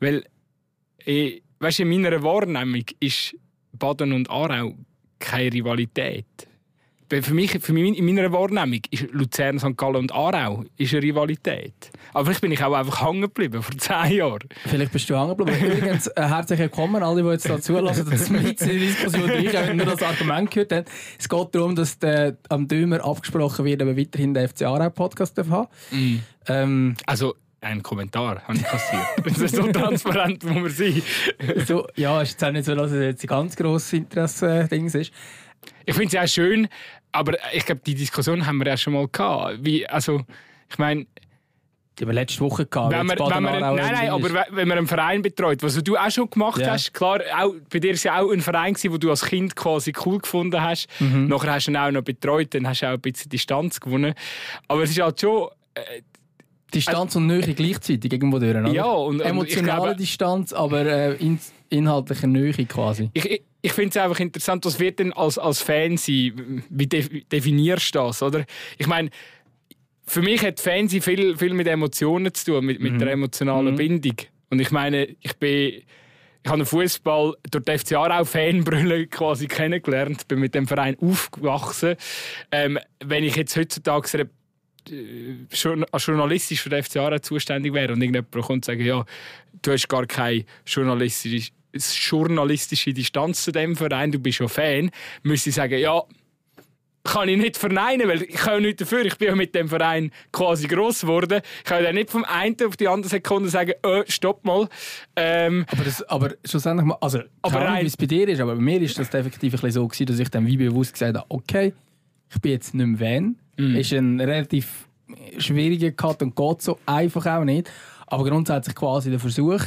Weil, ich, weißt, in meiner Wahrnehmung ist Baden und Aarau keine Rivalität. Für mich, für mich in meiner Wahrnehmung ist Luzern, St. Gallen und Aarau ist eine Rivalität. Aber vielleicht bin ich auch einfach hängen geblieben vor zehn Jahren. Vielleicht bist du hängen geblieben. Übrigens, äh, herzlich willkommen alle, die jetzt da zulassen, dass jetzt in der Diskussion ich auch nur das Argument gehört haben. Es geht darum, dass der, am Dömer abgesprochen wird, wir weiterhin den FC Aarau Podcast haben. Mm. Ähm, also ein Kommentar habe ich kassiert. das ist so transparent, wo wir sind. so, ja, ist jetzt auch nicht so, dass es jetzt ein ganz grosses Interesse-Ding ist. Ich finde es ja schön, aber ich glaube, die Diskussion haben wir ja schon mal gehabt. Wie, also, ich meine, die haben wir letzte Woche gehabt. Wenn man, wenn man, nein, nein, aber wenn man einen Verein betreut, was du auch schon gemacht ja. hast, klar, auch, bei dir war es ja auch ein Verein, den du als Kind quasi cool gefunden hast. Mhm. Nachher hast du ihn auch noch betreut, dann hast du auch ein bisschen Distanz gewonnen. Aber es ist halt schon... Distanz und Nähe gleichzeitig irgendwo durch, oder? Ja, und, Emotionale glaube, Distanz, aber äh, in, inhaltliche Nähe quasi. Ich, ich, ich finde es einfach interessant, was wird denn als, als Fan sein? Wie definierst du das, oder? Ich meine, für mich hat Fernsehen viel, viel mit Emotionen zu tun, mit, mit mhm. der emotionalen mhm. Bindung. Und ich meine, ich bin ich habe den Fußball durch die FC Aarau Fanbrille quasi kennengelernt, bin mit dem Verein aufgewachsen. Ähm, wenn ich jetzt heutzutage journalistisch für den FC Aarau zuständig wäre und irgendjemand kommt und sagt, ja, du hast gar keine journalistische, journalistische Distanz zu dem Verein, du bist schon Fan, müsste ich sagen, ja, kann ich nicht verneinen, weil ich kann nichts dafür. Ich bin ja mit dem Verein quasi gross geworden. Ich kann ja nicht vom einen auf die andere Sekunde sagen, oh, stopp mal. Ähm, aber, das, aber schlussendlich, also aber rein, wie es bei dir ist, aber bei mir ist das effektiv ein so gewesen, dass ich dann wie bewusst gesagt habe, okay, ich bin jetzt nicht mehr Fan. Mm. Ist ein relativ schwieriger Cut und geht so einfach auch nicht. Aber grundsätzlich quasi der Versuch.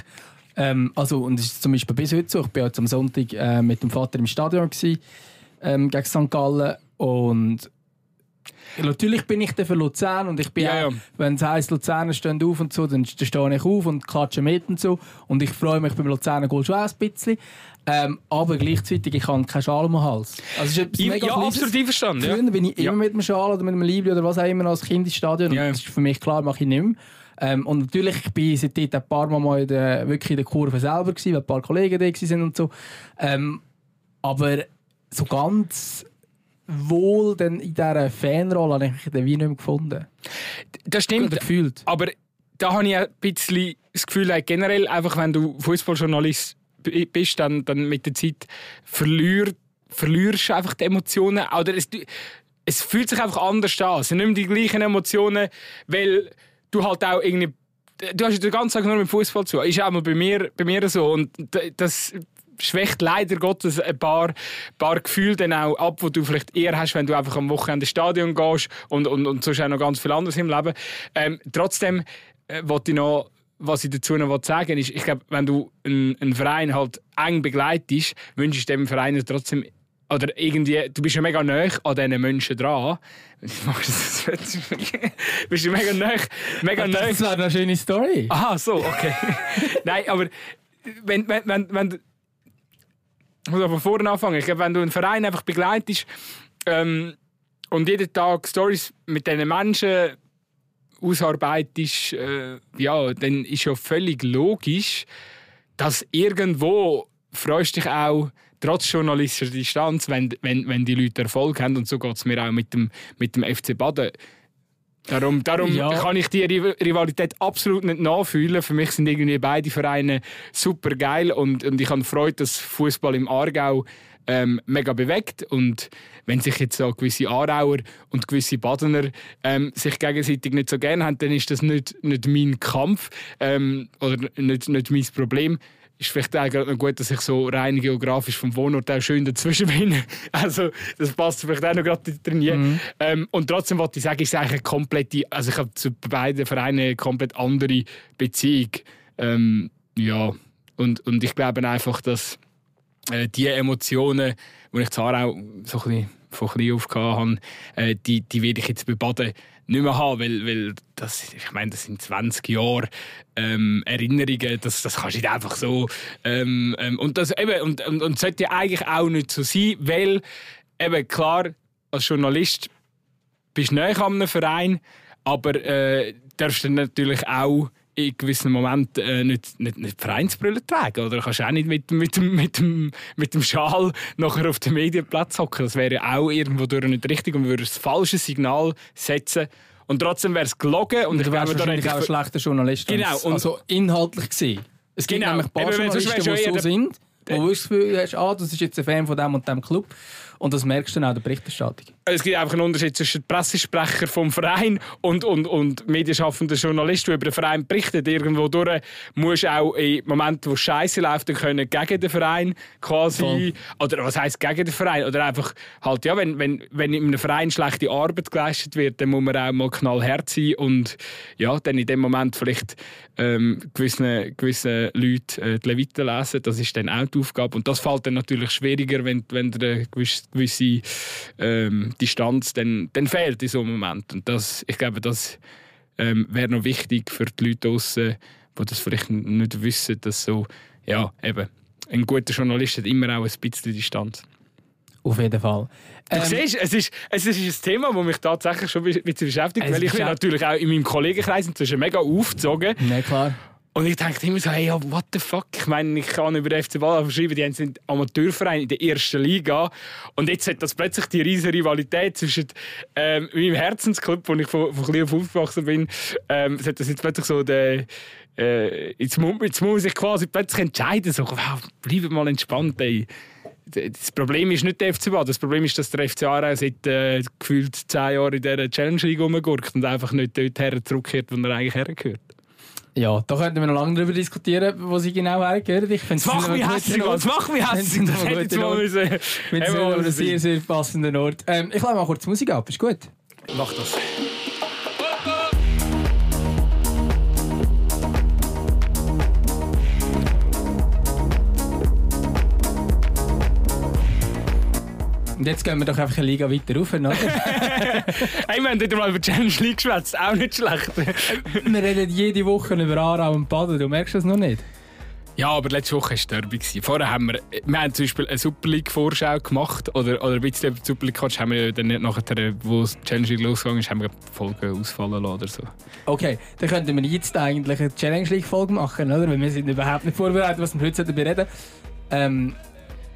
Ähm, also, und es ist zum Beispiel bis heute so, ich war jetzt am Sonntag äh, mit dem Vater im Stadion gewesen, ähm, gegen St. Gallen und Natürlich bin ich dann für Luzern und ich bin ja, auch, ja. wenn es heisst, Luzerner stehen auf und so, dann, dann stehe ich auf und klatsche mit und so. Und ich freue mich beim Luzerner Goal schon ein bisschen. Ähm, aber gleichzeitig, ich habe keinen Schal am Hals. Also ist ja, ja absolut einverstanden. Früher ja. bin ich immer mit einem Schal oder mit einem Liebling oder was auch immer als Kind ins Stadion. Ja. Das ist für mich klar, mache ich nicht mehr. Ähm, und natürlich, ich bin seitdem ein paar Mal in der, wirklich in der Kurve selber gewesen, weil ein paar Kollegen da waren und so. Ähm, aber so ganz wohl denn in dieser Fanrolle habe ich den wie nicht mehr gefunden. Das stimmt. Gefühlt. Aber da habe ich ein bisschen das Gefühl, generell, einfach wenn du Fußballjournalist bist, dann, dann mit der Zeit verlierst, verlierst du einfach die Emotionen. Oder es, es fühlt sich einfach anders an. Es sind nicht mehr die gleichen Emotionen, weil du halt auch irgendwie du hast den ganzen Tag nur mit Fußball zu. Ist auch mal bei mir, bei mir so. Und das schwächt leider Gottes ein paar, paar Gefühle dann auch ab, die du vielleicht eher hast, wenn du einfach am Wochenende ins Stadion gehst und, und, und sonst auch noch ganz viel anderes im Leben. Ähm, trotzdem äh, wollte ich noch was ich dazu noch sagen will, ist, ich glaube, wenn du einen, einen, Verein halt eng begleitest, wünschst du dem Verein trotzdem oder irgendwie, du bist ja mega nah an diesen Menschen dran. bist du mega nah. Mega nah. Das wäre eine schöne Story. Aha, so, okay. Nein, aber wenn, wenn, wenn, wenn, ich muss von vorne anfangen. Ich glaube, wenn du einen Verein einfach begleitest ähm, und jeden Tag Stories mit diesen Menschen ausarbeitest, äh, ja, dann ist ja völlig logisch, dass irgendwo freust dich auch trotz journalistischer Distanz, wenn, wenn, wenn die Leute Erfolg haben. Und so geht es mir auch mit dem, mit dem FC Baden. Darum, darum ja. kann ich die Rivalität absolut nicht nachfühlen. Für mich sind irgendwie beide Vereine super geil und, und ich habe Freude, dass Fußball im Aargau ähm, mega bewegt und wenn sich jetzt so gewisse Aarauer und gewisse Badener ähm, sich gegenseitig nicht so gerne haben, dann ist das nicht, nicht mein Kampf ähm, oder nicht, nicht mein Problem ist vielleicht auch noch gut, dass ich so rein geografisch vom Wohnort auch schön dazwischen bin. Also das passt vielleicht auch noch gerade drin. Mhm. Ähm, und trotzdem wollte ich sagen, ist eigentlich eine komplette, also ich habe zu beiden Vereinen eine komplett andere Beziehung. Ähm, ja, und, und ich glaube einfach, dass äh, die Emotionen, die ich zwar auch so ein bisschen von klein auf hatte, äh, die, die werde ich jetzt bei Baden nicht mehr haben, weil, weil das, ich meine, das sind 20 Jahre ähm, Erinnerungen, das, das kannst du nicht einfach so. Ähm, ähm, und das eben, und, und, und sollte eigentlich auch nicht so sein, weil eben klar, als Journalist bist du näher an einem Verein, aber äh, darfst du natürlich auch in gewissen Momenten äh, nicht, nicht, nicht Vereinsbrille tragen. Oder kannst du auch nicht mit, mit, mit, dem, mit dem Schal nachher auf den Medienplatz hocken. Das wäre auch irgendwo durch nicht richtig und würde das falsche Signal setzen. Und trotzdem wäre es gelogen. Und, und ich wäre wahrscheinlich auch ein schlechter Journalist. Genau. Und also inhaltlich gesehen. Es gibt genau. nämlich ein paar Journalisten, die so sind, wo du das Gefühl hast, ah, das ist jetzt ein Fan von dem und dem Club. Und das merkst du dann auch in der Berichterstattung. Es gibt einfach einen Unterschied zwischen Pressesprecher vom Verein und, und, und medienschaffender Journalist, der über den Verein berichtet. Irgendwo durch musst du auch in Momenten, wo Scheiße läuft, dann können gegen den Verein quasi. Voll. Oder was heisst gegen den Verein? Oder einfach halt, ja, wenn, wenn, wenn in einem Verein schlechte Arbeit geleistet wird, dann muss man auch mal knallhart sein und ja, dann in dem Moment vielleicht ähm, gewissen, gewissen Leuten äh, die Leviten lesen. Das ist dann auch die Aufgabe. Und das fällt dann natürlich schwieriger, wenn, wenn der gewisse gewisse ähm, Distanz dann, dann fehlt in so einem Moment. Und das, ich glaube, das ähm, wäre noch wichtig für die Leute draußen, die das vielleicht nicht wissen, dass so, ja, eben, ein guter Journalist hat immer auch ein bisschen Distanz. Auf jeden Fall. Du ähm, siehst, es ist, es ist ein Thema, das mich tatsächlich schon ein bisschen beschäftigt, weil ich bin natürlich auch in meinem Kollegenkreis inzwischen mega aufgezogen. Ja, klar. Und ich denke immer so, hey, what the fuck? Ich meine, ich kann über den FC Ball schreiben, die sind Amateurverein in der ersten Liga. Und jetzt hat das plötzlich die riesige Rivalität zwischen ähm, meinem Herzensclub, wo ich von, von klein auf aufgewachsen bin, ähm, es hat das jetzt plötzlich so der äh, jetzt, muss, jetzt muss ich quasi plötzlich entscheiden, so, wow, bleib mal entspannt, ey. Das Problem ist nicht der FC Ball, das Problem ist, dass der FC Aarau seit äh, gefühlt zehn Jahren in dieser Challenge League rumgurkt und einfach nicht dort her zurückkehrt, wo er eigentlich hergehört. Ja, da könnten wir noch lange darüber diskutieren, wo sie genau hergehören. Ich finde es macht mich hässlich, das macht mich hässlich. Das hätte jetzt mal müssen. So einem sehr, sehr passenden Ort. Ähm, ich lade mal kurz Musik ab, ist gut? Mach das. Und jetzt gehen wir doch einfach eine Liga weiter rauf, oder? hey, wir haben wieder mal über Challenge League geschwätzt, auch nicht schlecht. wir reden jede Woche über Aarau und Baden, du merkst das noch nicht? Ja, aber letzte Woche war es Derby. Vorher haben wir, wir haben zum Beispiel eine Super League-Vorschau gemacht oder, oder ein bisschen über die Super League gequatscht, haben wir dann nicht nachher, wo das Challenge League losgegangen ist, haben wir die Folge ausfallen lassen oder so. Okay, dann könnten wir jetzt eigentlich eine Challenge League-Folge machen, oder? Weil wir sind überhaupt nicht vorbereitet, was wir heute reden. Ähm,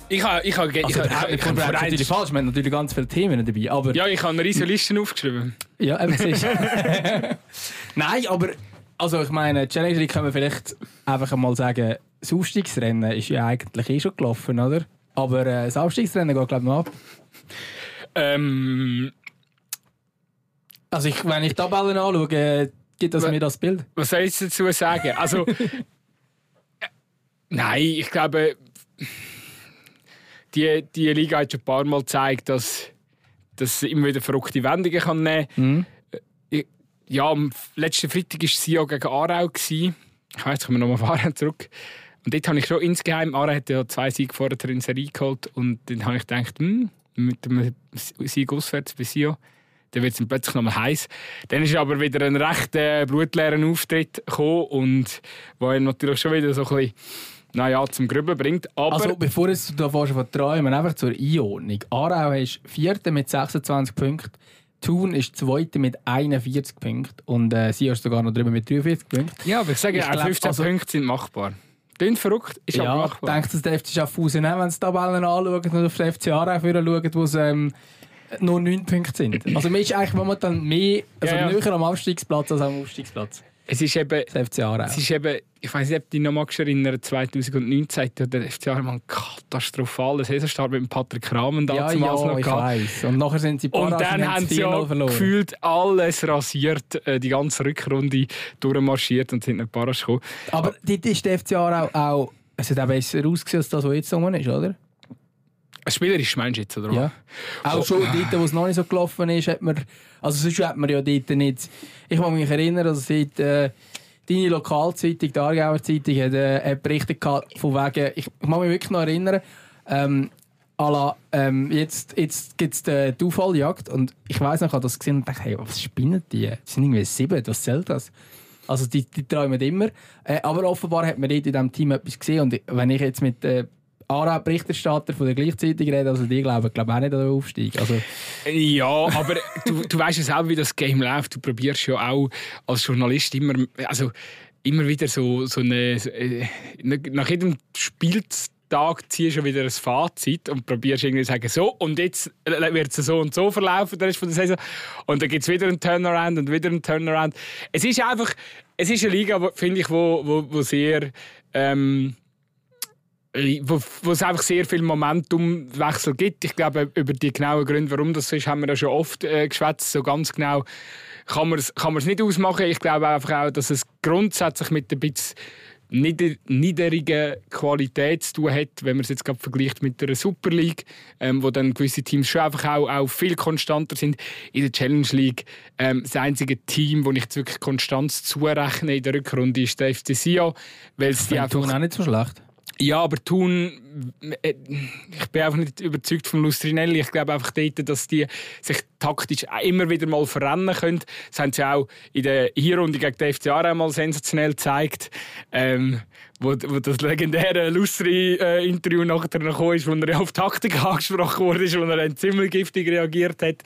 ich habe, ich habe, ich also, ich natürlich falsch, wir haben natürlich ganz viele Themen dabei, aber... Ja, ich habe eine riesige Liste aufgeschrieben. Ja, eben siehst Nein, aber... Also ich meine, Challenge League können wir vielleicht einfach mal sagen, das Aufstiegsrennen ist ja eigentlich eh schon gelaufen, oder? Aber äh, das Aufstiegsrennen geht glaube ich noch ab. Ähm... Also ich, wenn ich Tabellen anschaue, gibt das mir das Bild. Was soll ich dazu sagen? Also... Nein, ich glaube die, die Liga hat schon ein paar Mal gezeigt, dass, dass sie immer wieder verrückte Wendungen kann nehmen kann. Mhm. Äh, ja, am letzten Freitag war sie ja gegen Aarau. Gewesen. Ich weiß, kommen wir nochmal fahren zurück. Und dort habe ich schon insgeheim, Aarau hat ja zwei Siege vorher in Serie geholt und dann habe ich gedacht, hm, mit dem Sieg auswärts bei Sio, dann wird es plötzlich nochmal heiß. Dann ist aber wieder ein recht äh, blutleeren Auftritt gekommen und wo er natürlich schon wieder so ein bisschen naja, zum Grübeln bringt. Aber also bevor du da von träumen, einfach zur Einordnung. Aarau ist Vierte mit 26 Punkten. Thun ist Zweite mit 41 Punkten und äh, sie ist sogar noch drüber mit 43 Punkten. Ja, aber ich sage, ich glaub, 15 also, Punkte sind machbar. Klingt verrückt, ist ja, aber machbar. Denkt dass der FC Schaffhausen auch, wenn sie die Tabellen anschauen und auf den FC Aarau schauen, wo es ähm, nur 9 Punkte sind. Also man ist eigentlich momentan mehr, also ja, ja. näher am Abstiegsplatz als am Aufstiegsplatz. Es ist eben, das FC Aarau. Es ist eben, ich weiß nicht, ob du dich noch magst erinnern, 2019 hat der FC Aarau einen katastrophalen Saisonstart mit dem Patrick Kramen ja, ja, noch ich weiß. Und nachher sind sie Und dann haben sie ja gefühlt alles rasiert, äh, die ganze Rückrunde durchmarschiert und sind nicht Paras gekommen. Aber dort ist der FC Aarau auch, es hat auch besser ausgesehen als das, was jetzt so ist, oder? Ein spielerisch meinst du jetzt, oder? Ja. Auch oh. schon dort, wo es noch nicht so gelaufen ist, hat man, also sonst hat man ja dort nicht, ich kann mich erinnern, also seit, äh, deine Lokalzeitung, die Aargauer Zeitung, hat, äh, hat berichtet von wegen, ich, ich kann mich wirklich noch erinnern, ähm, la, ähm, jetzt, jetzt gibt es die, die Auffaljagd und ich weiß noch, ich habe das gesehen und dachte, hey, was spinnen die? Die sind irgendwie sieben, was zählt das? Also die, die träumen immer. Äh, aber offenbar hat man dort in diesem Team etwas gesehen und wenn ich jetzt mit äh, Aarau-Berichterstatter von der gleichzeitig reden, also die glauben glaub auch nicht an den Aufstieg. Also. Ja, aber du, du weißt ja selber, wie das Game läuft. Du probierst ja auch als Journalist immer, also immer wieder so, so eine. Äh, nach jedem Spieltag ziehst du wieder ein Fazit und probierst irgendwie zu sagen, so, und jetzt wird es so und so verlaufen, der Rest von der Saison. Und dann gibt es wieder einen Turnaround und wieder einen Turnaround. Es ist einfach, es ist eine Liga, finde ich, wo, wo, wo sehr. Ähm, wo, wo es einfach sehr viel Momentumwechsel gibt. Ich glaube, über die genauen Gründe, warum das so ist, haben wir ja schon oft äh, geschwätzt. So ganz genau kann man es kann nicht ausmachen. Ich glaube einfach auch, dass es grundsätzlich mit ein bisschen nieder niedrigen Qualität zu tun hat, wenn man es jetzt gerade vergleicht mit der Super League, ähm, wo dann gewisse Teams schon einfach auch, auch viel konstanter sind. In der Challenge League ähm, das einzige Team, wo ich jetzt wirklich Konstanz zurechne in der Rückrunde ist der FC Sion, weil es die einfach auch nicht so schlecht. Ja, aber Thun, äh, ich bin einfach nicht überzeugt von Lustrinelli. Ich glaube einfach dort, dass die sich taktisch immer wieder mal verrennen können. Das haben sie auch in der Hinrunde gegen den FCA einmal sensationell gezeigt. Ähm, wo, wo das legendäre Lustri-Interview nachher noch kam, wo er auf Taktik angesprochen wurde, wo er dann ziemlich giftig reagiert hat.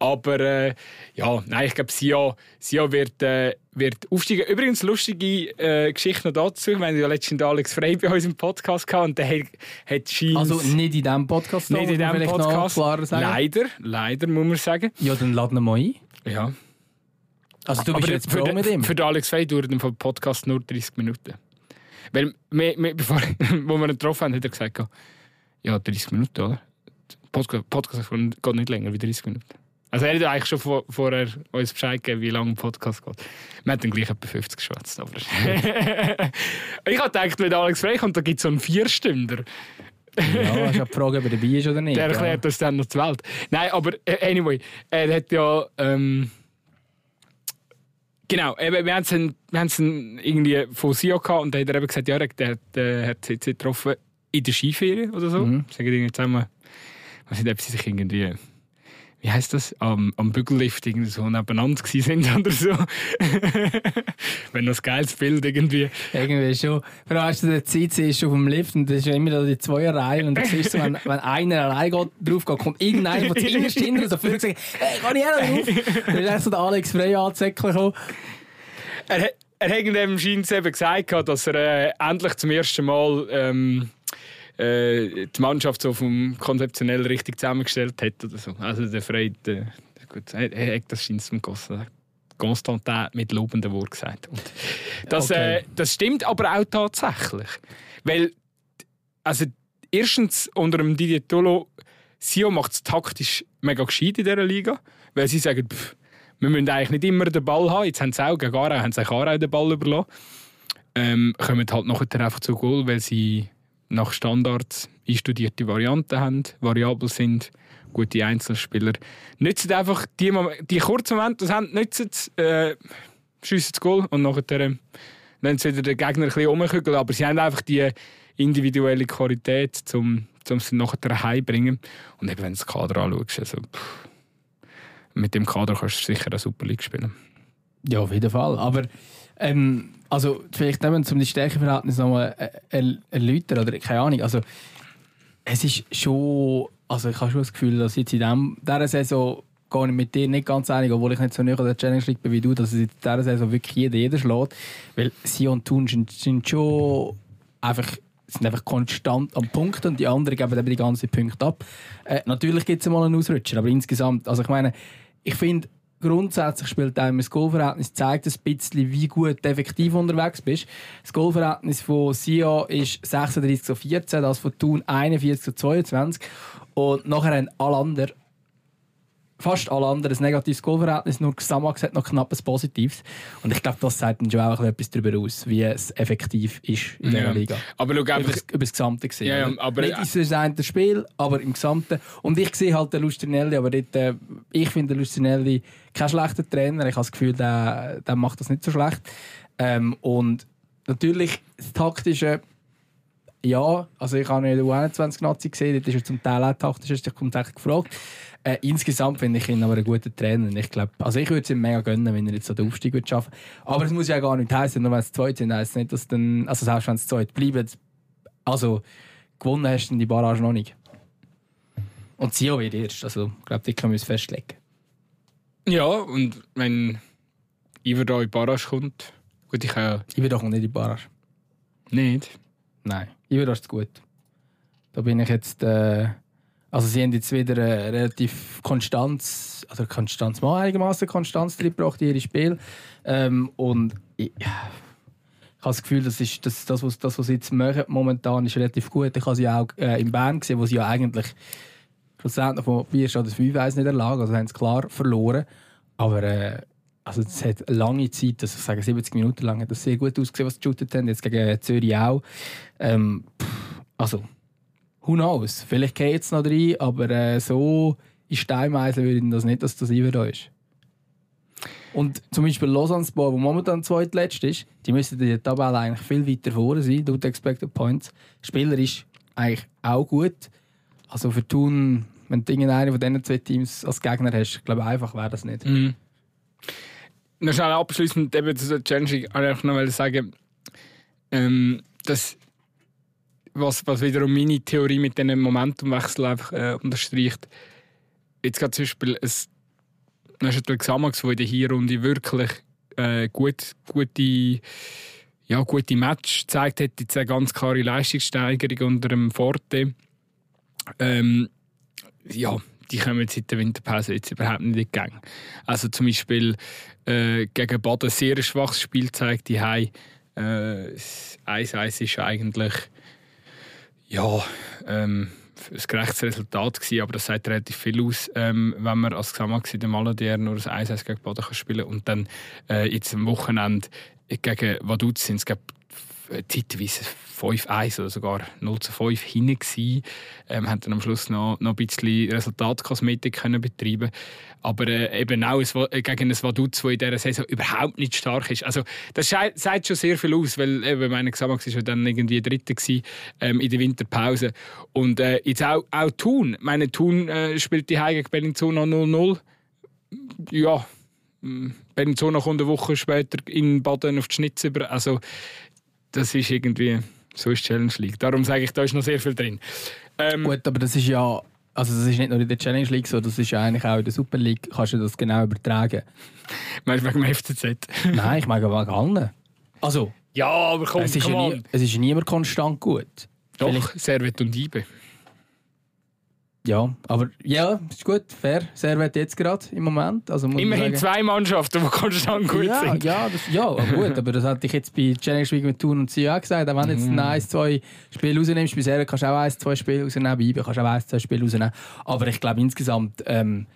Aber äh, ja, nein, ich glaube, Sion, Sion wird, äh, wird aufsteigen. Übrigens, lustige äh, noch dazu. Wir haben ja letztens Alex Frey bei uns im Podcast gehabt und der hat, hat Scheins... Also nicht in diesem Podcast? Nicht in diesem Podcast. Leider, leider muss man sagen. Ja, dann laden wir mal ein. Ja. Also du bist Aber jetzt für, mit ihm? Für den Alex Frey dauert der Podcast nur 30 Minuten. Weil, wir, wir, bevor wo wir ihn getroffen haben, hat er gesagt, ja, 30 Minuten, oder? Podcast, Podcast geht nicht länger wie 30 Minuten. Also er hat eigentlich schon vor, vorher uns Bescheid gegeben, wie lange ein Podcast geht. Wir haben dann gleich etwa 50 geschwätzt. Aber ich habe gedacht, wenn Alex Frey kommt, da gibt es so einen Vierstünder. ja, hast ja die Frage, ob er dabei ist oder nicht. Der erklärt ja. uns dann noch die Welt. Nein, aber äh, anyway, er hat ja... Ähm, Genau, eben, wir haben es irgendwie von Sio gehabt und dann hat er eben gesagt, ja, der, der hat sich getroffen in der Skiferie oder so. Mhm. Sagen irgendwie zusammen, was nicht, ob sie sich irgendwie wie heißt das, am, am Bügellift irgendwie so nebeneinander sind oder so. Wenn ein geiles Bild irgendwie. Irgendwie schon. Vor allem hast du der CC ist auf dem Lift und das ist ja immer da die Zweierreihe und du siehst so, wenn, wenn einer allein geht, drauf geht, kommt irgendeiner von zuinnerst hinten so für und sagt, hey, kann ich auch drauf? Dann ist so der Alex Frey anzäcklich gekommen. Er, er hat dem scheint eben gesagt, dass er äh, endlich zum ersten Mal ähm, äh, die Mannschaft so vom konzeptionell richtig zusammengestellt hat oder so. Also der Freit, äh, gut, er hat das scheint zum Constantin mit lobenden Worten gesagt. Und das, okay. äh, das stimmt aber auch tatsächlich. Weil, also erstens unter dem Didier Tolo, Sio macht es taktisch mega gescheit in dieser Liga, weil sie sagen, pff, wir müssen eigentlich nicht immer den Ball haben. Jetzt haben sie auch gegen Aarau, haben sie Aarau den Ball überlassen. Ähm, kommen halt nachher einfach zu Goal, weil sie nach Standards einstudierte Varianten haben, variabel sind, gute Einzelspieler. Nützen einfach die, die kurzen Momente, das haben, nützen es, äh, das Goal und nachher lassen sie wieder den Gegner ein bisschen. Aber sie haben einfach die individuelle Qualität, um, um sie nachher heimbringen. Und eben, wenn du das Kader anschaust, also, pff, mit dem Kader kannst du sicher eine Super League spielen. Ja, auf jeden Fall. Aber ähm, also vielleicht eben, um die Stärkeverhältnis nochmal äh, erläutern, oder keine Ahnung, also es ist schon, also ich habe schon das Gefühl, dass jetzt in dieser Saison gehe ich mit dir nicht ganz einig, obwohl ich nicht so nah an der Challenge League bin wie du, dass es in dieser Saison wirklich jeder, jeder schlägt, weil sie und Thun sind, sind schon einfach sind einfach konstant am Punkt und die anderen geben eben die ganzen Punkte ab. Äh, natürlich gibt es mal einen Ausrutscher, aber insgesamt, also ich meine, ich finde, grundsätzlich spielt auch das Goalverhältnis zeigt ein bisschen, wie gut effektiv unterwegs bist. Das Goalverhältnis von Sia ist 36 zu 14, das von Thun 41 zu 22. Und nachher haben alle anderen fast alle anderen ein negatives Goalverhältnis, nur Samax hat noch knapp ein positives. Und ich glaube, das sagt dann schon auch etwas darüber aus, wie es effektiv ist in ja. der Liga. Aber schau einfach... Über, das Gesamte gesehen. Ja, ja, aber, Nicht ist es ein Spiel, aber im Gesamten. Und ich sehe halt den Lustrinelli, aber dort, äh, ich finde Lustrinelli kein schlechter Trainer. Ich habe das Gefühl, der, der macht das nicht so schlecht. Ähm, und natürlich das Taktische ja, also ich habe in der U21-Nazi gesehen, dort ist er zum Teil auch taktisch, ich kommt echt gefragt. Äh, insgesamt finde ich ihn aber einen guten Trainer. Ich glaube, also ich würde es ihm mega gönnen, wenn er jetzt so den Aufstieg würde schaffen Aber es muss ja gar nicht heißen, nur wenn es zweit sind, heisst es nicht, dass dann, also selbst wenn es zweit bleiben, also gewonnen hast du die Barrage noch nicht. Und Sio wird erst, also ich glaube, die können wir uns festlegen. Ja, und wenn Iver da in die Barrage kommt, Gut, ich kann ja... Iverdo kommt nicht in Barrage. Nicht? Nein, Iverdo ist gut. Da bin ich jetzt... Äh, also sie haben jetzt wieder äh, relativ Konstanz, also Konstanz, mal einigermaßen Konstanz drin gebracht in ihre Spiel. Ähm, und ich, ich habe das Gefühl, das, ist, das, das, was, das, was sie jetzt machen, momentan ist relativ gut. Ich habe sie auch äh, in Bern gesehen, wo sie ja eigentlich schlussendlich von 4 oder 5 1 nicht erlagen, also haben sie klar verloren. Aber äh, also es hat lange Zeit, also ich sage 70 Minuten lang, hat das sehr gut ausgesehen, was sie geshootet haben. Jetzt gegen Zürich auch. Ähm, also who knows? Vielleicht geht es noch rein, aber äh, so in Steinmeisen würde ich das nicht, dass das immer da ist. Und zum Beispiel Lausanne Sport, wo momentan zweitletzt ist, die müssten in der Tabelle eigentlich viel weiter vorne sein, laut Expected Points. Spieler ist eigentlich auch gut. Also für Thun, wenn du einen von diesen zwei Teams als Gegner hast, glaube ich, einfach wäre das nicht. Mhm. Noch schnell abschließend eben zu der Challenge, ich noch sagen, ähm, dass was, was wiederum meine Theorie mit diesem Momentumwechsel einfach äh, unterstreicht. Jetzt gerade zum Beispiel ein, ein Xamax, der in der Hinrunde wirklich äh, gut, gute, ja, gute Match gezeigt hat, jetzt eine ganz klare Leistungssteigerung unter dem Forte. Ähm, ja, die kommen jetzt seit der Winterpause jetzt überhaupt nicht in die Gang. Also zum Beispiel äh, gegen Baden sehr ein schwaches Spiel zeigt die Hai. Äh, 1-1 ist eigentlich ja, ähm, ein gerechtes Resultat gewesen, aber das sagt relativ viel aus, ähm, wenn man als Xamax in Maladier nur ein 1-1 gegen Baden kann spielen und dann äh, jetzt am Wochenende gegen Vaduz sind es zeitweise 5-1 oder sogar 0 zu 5 hinten gewesen. Ähm, haben dann am Schluss noch, noch ein bisschen Resultatkosmetik können betreiben aber äh, eben auch ein, äh, gegen ein Vaduz, das in dieser Saison überhaupt nicht stark ist. Also das sagt schon sehr viel aus, weil äh, meine Xamax ja dann irgendwie Dritter gewesen, ähm, in der Winterpause und äh, jetzt auch, auch Thun, meine Thun äh, spielt die Heim gegen Bellinzona 0-0 ja hm, Bellinzona kommt eine Woche später in Baden auf die Schnitz über. Also das ist irgendwie, so ist Challenge League. Darum sage ich, da ist noch sehr viel drin. Ähm, Gut, aber das ist ja, also das ist nicht nur in der Challenge League so, das ist ja eigentlich auch in der Super League, kannst du das genau übertragen. Meinst du wegen dem FCZ? Nein, ich meine wegen allen. Also, ja, aber komm, es ist, ja nie, es ist niemand konstant gut. Doch, Vielleicht. Servet und Ibe. Ja, aber ja, ist gut, fair. Servet jetzt gerade im Moment. Also Immerhin zwei Mannschaften, die konstant gut ja, sind. Ja, das, ja gut, aber das hatte ich jetzt bei Challenge Week mit Thun und Sion auch gesagt. Auch wenn du jetzt mm. ein, zwei Spiele rausnimmst, bei Servet kannst du auch ein, zwei Spiele rausnehmen, bei IBE kannst du auch ein, zwei Spiele rausnehmen. Aber ich glaube insgesamt... Ähm,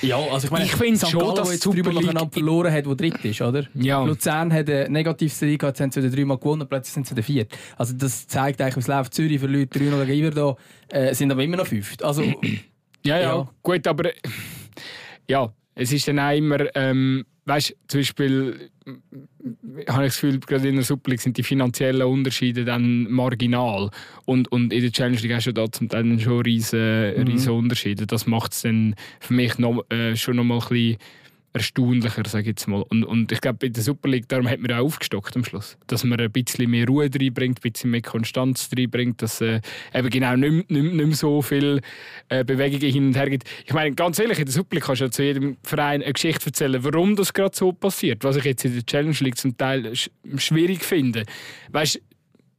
ja, also ich meine, ich finde schon, Gallo, dass jetzt drüber nacheinander verloren hat, wo dritt ist, oder? Ja. Luzern hat eine Negativserie gehabt, jetzt haben sie dreimal gewonnen, und plötzlich sind sie der viert. Also das zeigt eigentlich, was läuft. Zürich verliert 3 gegen Iverdo, äh, sind aber immer noch fünft. Also, ja, ja, ja, gut, aber ja, es ist dann auch immer, ähm, weißt du, zum Beispiel habe ich das Gefühl, gerade in der Super League sind die finanziellen Unterschiede dann marginal. Und, und in der Challenge League hast du da zum Teil schon riesige, mhm. riesige Unterschiede. Das macht es dann für mich noch, äh, schon noch mal ein bisschen erstaunlicher, sage ich jetzt mal. Und, und ich glaube, bei der Super League, darum hat man auch aufgestockt am Schluss. Dass man ein bisschen mehr Ruhe reinbringt, ein bisschen mehr Konstanz reinbringt, dass äh, eben genau nicht, nicht, nicht mehr so viel äh, Bewegungen hin und her gibt. Ich meine, ganz ehrlich, in der Super League kannst du ja zu jedem Verein eine Geschichte erzählen, warum das gerade so passiert. Was ich jetzt in der Challenge League zum Teil sch schwierig finde. Weißt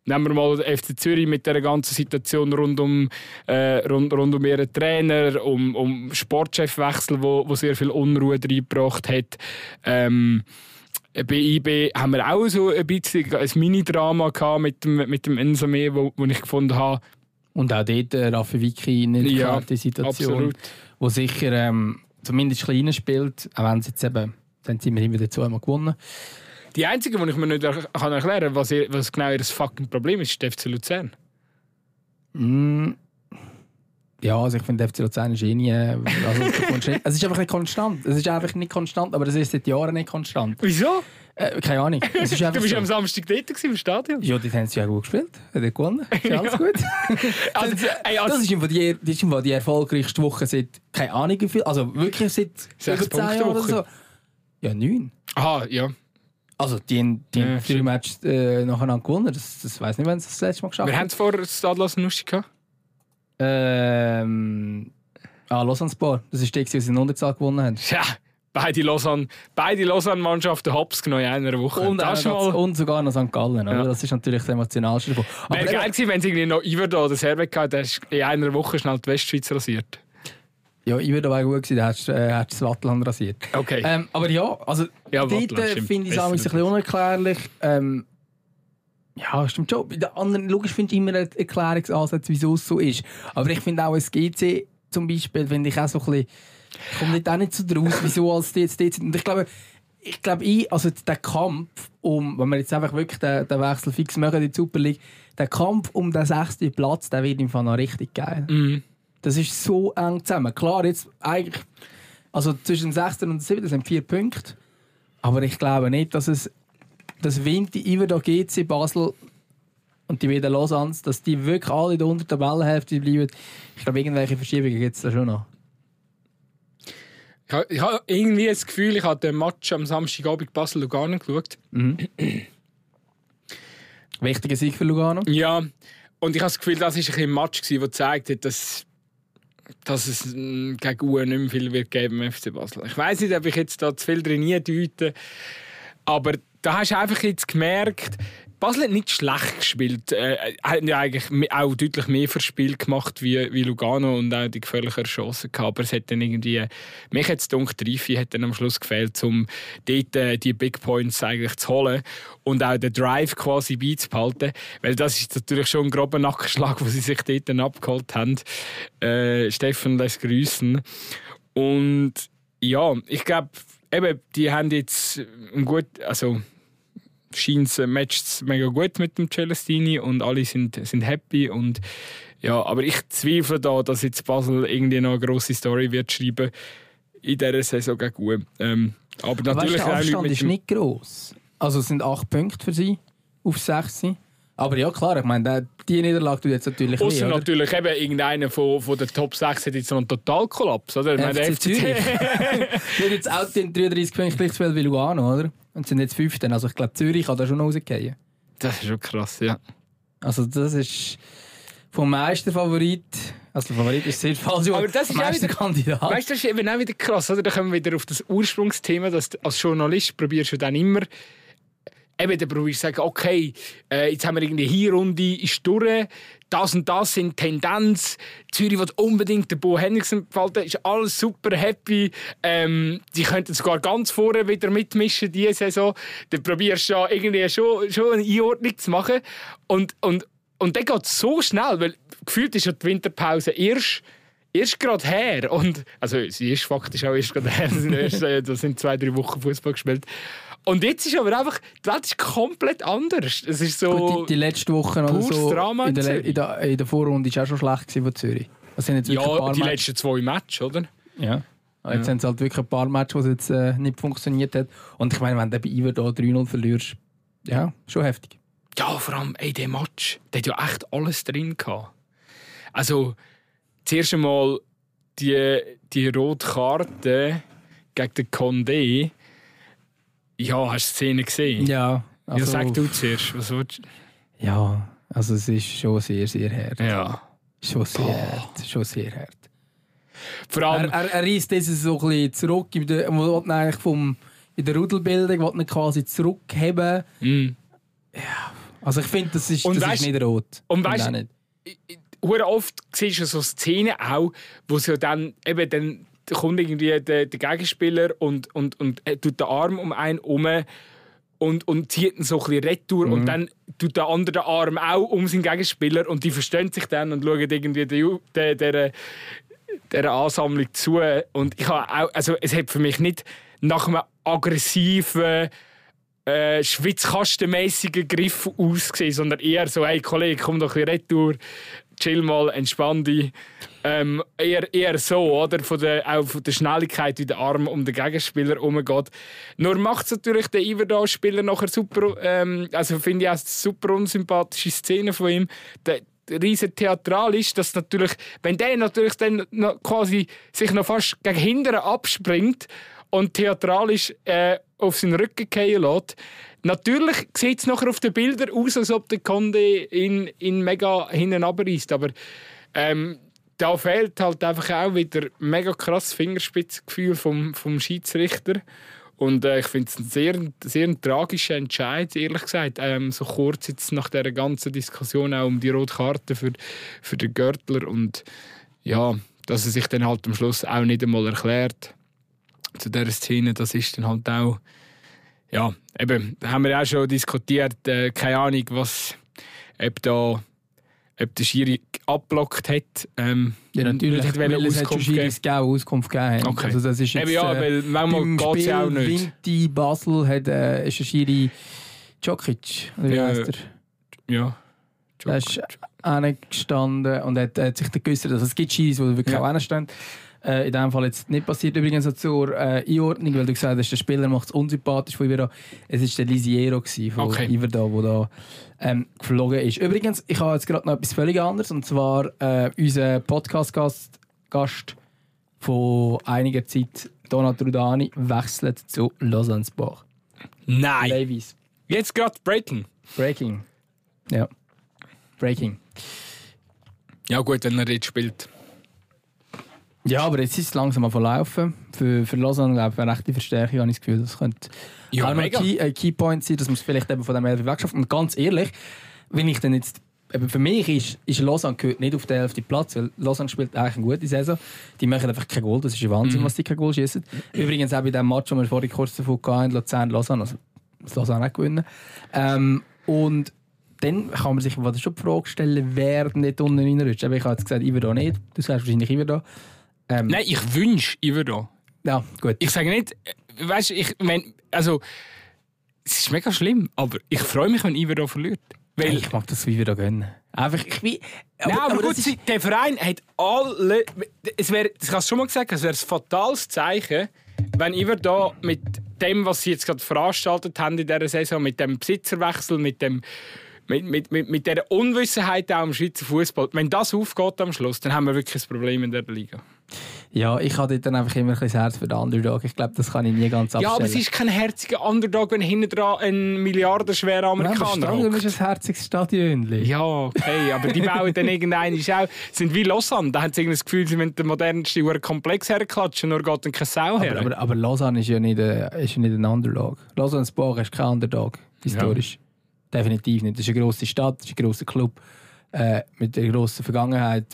Nehmen wir mal den FC Zürich mit der ganzen Situation rund um, äh, rund, rund um ihren Trainer, um, um Sportchefwechsel, wo, wo sehr viel Unruhe reingebracht hat. Ähm, bei IB haben wir auch so ein bisschen ein Mini-Drama mit dem, mit dem Ensame, wo, wo ich gefunden habe. Und auch dort äh, Raffi Vicky in ja, die Situation, absolut. wo sicher ähm, zumindest kleiner spielt, auch wenn es jetzt eben, dann sind wir immer dazu einmal gewonnen. Die einzige, die ich mir nicht kann erklären kann, was, was genau ihr fucking Problem ist, ist der FC Luzern. Mm. Ja, also ich finde, FC Luzern ist eh nie. Also, es ist einfach nicht konstant. Es ist einfach nicht konstant, aber es ist seit Jahren nicht konstant. Wieso? Äh, keine Ahnung. Du bist so. am Samstag dort im Stadion. Ja, die haben sie ja gut gespielt. Hat gewonnen. Ist alles ja. gut. also, ey, also, das ist einfach die, das ist die erfolgreichste Woche seit, keine Ahnung wie viel, also wirklich seit über zehn Jahren oder so. Ja, neun. Aha, ja. Also, die die ja, drei Matches äh, nacheinander gewonnen. Das, das weiß nicht, wann sie das letzte Mal geschafft haben. Wir haben es vor Stadlos Nuschi gehabt. Ähm. Ah, Lausanne Sport. Das ist der, der sie in Unterzahl gewonnen haben. Ja, beide Lausanne, beide Lausanne-Mannschaften hops genommen in einer Woche. Und, das mal... und sogar noch St. Gallen. Ja. Das ist natürlich das Emotionalste davon. Wäre geil gewesen, wenn es irgendwie noch Iverdo oder Servet gehabt der in einer Woche schnell die Westschweiz rasiert. Ja, Iverdo wäre gut gewesen, der hat, äh, hat das Wattland rasiert. Okay. Ähm, aber ja, also ja, dort äh, finde ich es ein bisschen unerklärlich. Ähm, ja, stimmt schon. Bei den anderen, logisch finde ich immer Erklärungsansätze, wieso es so ist. Aber ich finde auch das GC zum Beispiel, finde ich auch so ein bisschen, kommt nicht auch nicht so draus, wieso als die jetzt dort sind. Und ich glaube, ich glaube, ich, also der Kampf um, wenn wir jetzt einfach wirklich den, den Wechsel fix machen in die Super League, der Kampf um den sechsten Platz, der wird im Fall noch richtig geil. Mhm. Das ist so eng zusammen. Klar, jetzt eigentlich, also zwischen dem 6. und dem 7. sind vier Punkte. Aber ich glaube nicht, dass es das Winter über da GC Basel und die wieder Lausanne, dass die wirklich alle in der unteren Tabellenhälfte bleiben. Ich glaube, irgendwelche Verschiebungen gibt es da schon noch. Ich habe, ich habe irgendwie das Gefühl, ich habe den Match am Samstagabend Basel-Lugano geschaut. Mhm. Wichtiger Sieg für Lugano? Ja, und ich habe das Gefühl, das war ein Match, der gezeigt hat, dass, dass es gegen UE nicht mehr viel wird geben im FC Basel. Ich weiß nicht, ob ich jetzt da zu viel drin deute, aber da hast du einfach jetzt gemerkt, Basel hat nicht schlecht gespielt. Äh, hat ja eigentlich auch deutlich mehr verspielt gemacht wie, wie Lugano und auch die gefährlichen Chancen gehabt. Aber es hat dann irgendwie, mich hat es gedacht, Reife hat dann am Schluss gefehlt, um dort äh, die Big Points eigentlich zu holen und auch den Drive quasi beizubehalten. Weil das ist natürlich schon ein grober Nackenschlag, wo sie sich dort dann abgeholt haben. Äh, Steffen lässt grüßen. Und ja, ich glaube, eben, die haben jetzt ein gut, also scheint es matcht mega gut mit dem Celestini und alle sind, sind happy und ja, aber ich zweifle da, dass jetzt Basel irgendwie noch eine grosse Story wird schreiben in dieser Saison gegen Uhr. Ähm, aber natürlich weißt, der Abstand ist nicht gross. Also es sind acht Punkte für sie auf sechs. Aber ja, klar, ich meine, die Niederlage tut jetzt natürlich Außer natürlich eben irgendeiner von, von den Top 6 hat jetzt noch einen Totalkollaps, oder? FC, FC Zürich. wird jetzt auch den 33 Punkte gleich wie Lugano, oder? Und sind jetzt 15. Also ich glaube, Zürich kann da schon rausgehen. Das ist schon krass, ja. Also das ist vom Meisterfavorit. Also der Favorit ist sehr falsch, aber das ist Meisterkandidat. Weißt du, das ist eben auch wieder krass, oder? Da kommen wir wieder auf das Ursprungsthema, dass du als Journalist probierst du dann immer eben, dann probierst du sagen, okay, äh, jetzt haben wir irgendwie hier Runde ist durch, das und das sind Tendenz. Zürich will unbedingt den Bo Henriksen behalten, ist alles super happy. Ähm, die könnten sogar ganz vorne wieder mitmischen diese Saison. Dann probierst du ja irgendwie schon, schon eine Einordnung zu machen. Und, und, und dann geht es so schnell, weil gefühlt ist ja die Winterpause erst erst gerade her. Und, also, sie ist faktisch auch erst gerade her. Das sind zwei, drei Wochen Fußball gespielt. Und jetzt ist aber einfach, die Welt ist komplett anders. Es ist so. Gut, die, die letzten Wochen oder so. Drama in, der, in, der, in der Vorrunde war auch schon schlecht von Zürich. Das sind jetzt ja, die Match. letzten zwei Matches, oder? Ja. Jetzt ja. sind es halt wirklich ein paar Matches, wo es jetzt äh, nicht funktioniert hat. Und ich meine, wenn du bei Iver da 3-0 verlierst, ja, schon heftig. Ja, vor allem, ey, der Match, der hat ja echt alles drin gehabt. Also, zuerst einmal die, die rote Karte gegen den Condé ja, hast du Szene gesehen? Ja. Also, ja, sag du zuerst. Was willst Ja, also es ist schon sehr, sehr hart. Ja. Schon sehr Boah. hart. Schon sehr hart. Vor allem... Er, er, er reißt das so ein bisschen zurück. In der, eigentlich vom, in der Rudelbildung will ihn quasi zurückheben. Mm. Ja. Also ich finde, das, ist, das weißt, ist nicht rot. Und weißt du, oft siehst du so Szenen auch, wo sie dann eben dann kommt irgendwie der, der Gegenspieler und, und, und äh, tut den Arm um einen um und, und zieht ihn so ein bisschen retour mhm. und dann tut der andere Arm auch um seinen Gegenspieler und die verstehen sich dann und schauen irgendwie der, der, der, der Ansammlung zu und ich habe auch, also es hat für mich nicht nach einem aggressiven äh, schwitzkastenmäßigen Griff ausgesehen, sondern eher so, hey Kollege, komm doch ein retour, chill mal, entspann dich. Ähm, eher, eher so, oder? Von der, auch von der Schnelligkeit, wie der Arm um den Gegenspieler umgeht. Nur macht es natürlich den Iverdal-Spieler nachher super, ähm, also finde ich auch eine super unsympathische Szene von ihm. Der, riesen theatral ist, dass natürlich, wenn der natürlich dann noch quasi sich noch fast gegen hinten abspringt und theatralisch äh, auf seinen Rücken fallen lässt, Natürlich sieht es nachher auf den Bildern aus, als ob der Conde ihn, ihn mega hinten abreißt. Aber ähm, da fehlt halt einfach auch wieder mega krasses Fingerspitzengefühl vom, vom Schiedsrichter. Und äh, ich finde es ein sehr, sehr tragischer Entscheid, ehrlich gesagt. Ähm, so kurz jetzt nach der ganzen Diskussion auch um die rote Karte für, für den Görtler. Und ja, dass er sich dann halt am Schluss auch nicht einmal erklärt zu dieser Szene, das ist dann halt auch. Ja, eben, haben wir auch schon diskutiert, äh, keine Ahnung, was, ob da ob der Schiri abblockt hat. Ähm, ja, natürlich, weil es hat schon Schiris gegeben, Auskunft gegeben. Okay. Also das ist jetzt, Eben ja, äh, weil manchmal geht es ja auch nicht. Vinti Basel hat, äh, ist der Schiri Djokic, oder wie Ja, heisst er? Ja. Der ist gestanden und hat, hat sich dann geäussert. Also es gibt Schiris, die wirklich Ja. auch hinstehen. Äh, in diesem Fall jetzt nicht passiert. Übrigens zur äh, Einordnung, weil du gesagt hast, der Spieler macht es unsympathisch von Iverdon. Es war der Lisiero von Okay. Iverdon, der da ähm, geflogen ist. Übrigens, ich habe jetzt gerade noch etwas völlig anderes. Und zwar äh, unser Podcast-Gast Gast von einiger Zeit, Donat Rudani, wechselt zu Lausanne Sport. Nein. Davies. Jetzt gerade Breaking. Breaking. Ja. Breaking. Ja gut, wenn er jetzt spielt. Ja, aber jetzt ist es langsam am Verlaufen. Für, für Lausanne glaube ich, eine rechte Verstärkung, habe ich das Gefühl. Das könnte Ja, auch ein. Key, Keypoint sein, dass man es vielleicht eben von dem Elf wegschafft. Und ganz ehrlich, wenn ich dann jetzt eben für mich ist, ist Lausanne gehört nicht auf den 11. Platz, weil Lausanne spielt eigentlich eine gute Saison. Die machen einfach kein Goal, das ist ein Wahnsinn, Mhm. was die kein Goal schießen. Übrigens auch bei dem Match, wo wir vorhin kurz davon hatten, Luzern-Lausanne, also Lausanne auch gewinnen. Ähm, und dann kann man sich schon die Frage stellen, wer nicht unten reinrutscht. Aber ich habe jetzt gesagt, Iverdo nicht. Du sagst wahrscheinlich Iverdo. Ähm, Nein, ich wünsche Iverdo. Ja, gut. Ich sage nicht, äh, weißt du, ich, wenn, also, es ist mega schlimm, aber ich freue mich, wenn Iverdo verliert. Weil, ich mag das Iverdo gönnen. Einfach, ich bin... Nein, aber, gut, das ist- der Verein hat alle. Es wär, das hast du schon mal gesagt, es wäre ein fatales Zeichen, wenn Iver da mit dem, was sie jetzt gerade veranstaltet haben in dieser Saison, mit dem Besitzerwechsel, mit dem mit, mit, mit, mit dieser Unwissenheit auch im Schweizer Fußball, wenn das aufgeht am Schluss, dann haben wir wirklich ein Problem in der Liga. Ja, ich habe dann einfach immer ein das Herz für den Underdog. Ich glaube, das kann ich nie ganz abstellen. Ja, aber es ist kein herziger Underdog, wenn hinten dran ein milliardenschwerer Amerikaner Nein, hockt. ist ein herziges Stadion. Ja, okay, aber die bauen dann irgendeinen auch, sind wie Lausanne, da haben sie das Gefühl, sie müssen den modernsten Uhren Komplex herklatschen, nur geht dann keine Sau her. Aber, aber, aber Lausanne ist ja nicht, ein- ist ja nicht ein Underdog. Lausanne Sport ist kein Underdog, historisch. Definitiv nicht. Das ist eine grosse Stadt, das ist ein grosser Club äh, mit einer grossen Vergangenheit.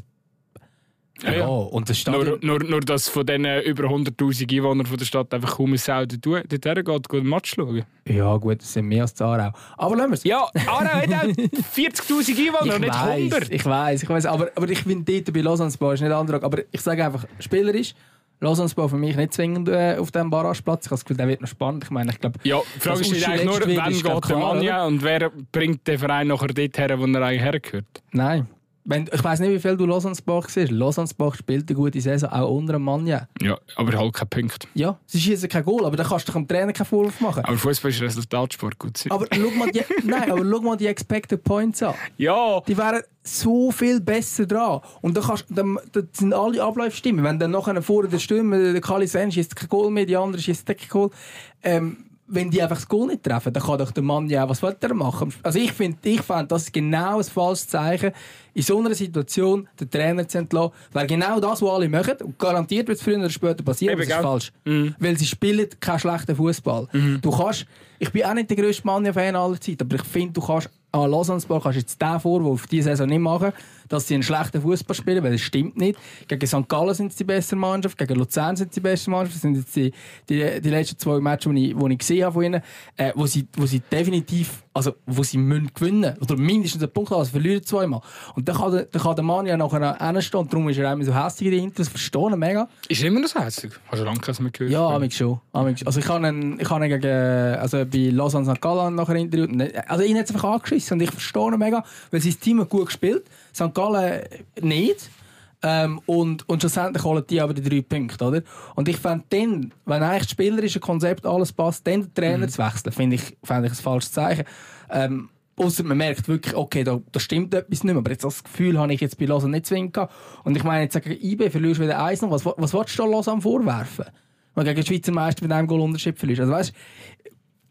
Ja, ja. und das nur, Stadion... nur, nur, dass von den über 100'000 Einwohnern von der Stadt einfach kaum eine Sau dort dort hergeht, geht einen Match schauen. Ja gut, das sind mehr als Aarau. Aber lassen wir es. Ja, Aarau hat auch 40'000 Einwohner und nicht 100. ich weiß, ich weiß, aber, aber ich finde dort bei Lausanne Sport ist nicht Underdog. Aber ich sage einfach, spielerisch, Lausanne Sport für mich nicht zwingend äh, auf dem Barrageplatz. Ich habe das Gefühl, der wird noch spannend. Ich meine, ich glaube, Ja, die Frage ist eigentlich nur, wann geht der klar, Manja und wer bringt den Verein nachher dort her, wo er eigentlich hergehört. nein. Wenn, ich weiß nicht, wie viel du Lausanne Sport siehst. Lausanne Sport spielt eine gute Saison, auch unter einem Mann. Ja, Ja, aber halt kein Punkt. ja sie schießen kein Goal, aber da kannst du dem Trainer keinen Vorwurf machen. Aber Fußball ist Resultatsport, gut sein. Aber schau mal die, nein, aber schau mal die Expected Points an. Ja, Die wären so viel besser dran. Und da, kannst, da, da sind alle Abläufe stimmen. Wenn dann nachher vorne der Stürmer, der Kali Sen schießt kein Goal mehr, die andere schießt kein Goal. Ähm, wenn die einfach das Goal nicht treffen, dann kann doch der Mann ja was will machen. Also ich finde, ich fand das ist genau ein falsches Zeichen, in so einer Situation den Trainer zu entlassen. Weil genau das, was alle machen, und garantiert wird es früher oder später passieren, das ist falsch. Mhm. Weil sie spielen keinen schlechten Fußball. Du kannst, ich bin auch nicht der grösste Manja-Fan aller Zeit, aber ich finde, du kannst an Lausanne Sport kannst jetzt den Vorwurf diese Saison nicht machen, dass sie einen schlechten Fußball spielen, weil das stimmt nicht. Gegen St. Gallen sind sie die bessere Mannschaft, gegen Luzern sind sie die beste Mannschaft. Das sind jetzt die, die, die letzten zwei Matches, die ich, die ich gesehen habe von ihnen, äh, wo, sie, wo sie definitiv, also wo sie müssen gewinnen oder mindestens einen Punkt haben, also verlieren zweimal. Und dann kann der, dann kann der Mann ja nachher hinstehen und darum ist er auch immer so hässlich in den Intros, verstehe ich mega. ist immer noch so hässlich. Hast du lange keins mehr gehört? Ja, amig schon. Amig. Also ich habe ihn, ich habe ihn gegen, also bei Lausanne St. Gallen nachher interviewt. und- Also ihn hat es einfach angeschissen und ich verstehe ihn mega, weil sein Team hat gut gespielt, St. Gallen nicht. Ähm, und, und schlussendlich holen die aber die drei Punkte, oder? Und ich fände dann, wenn eigentlich das spielerische Konzept alles passt, dann den Trainer zu wechseln, finde ich, fände ich ein falsches Zeichen. Ähm, Ausser man merkt wirklich, okay, da, da stimmt etwas nicht mehr. Aber jetzt das Gefühl habe ich jetzt bei Lausanne nicht zwingend gehabt. Und ich meine, jetzt gegen IB verlierst du wieder eins noch. Was, was willst du da Lausanne vorwerfen? Wenn du gegen den Schweizer Meister mit einem Goal Unterschied verlierst. Also weißt,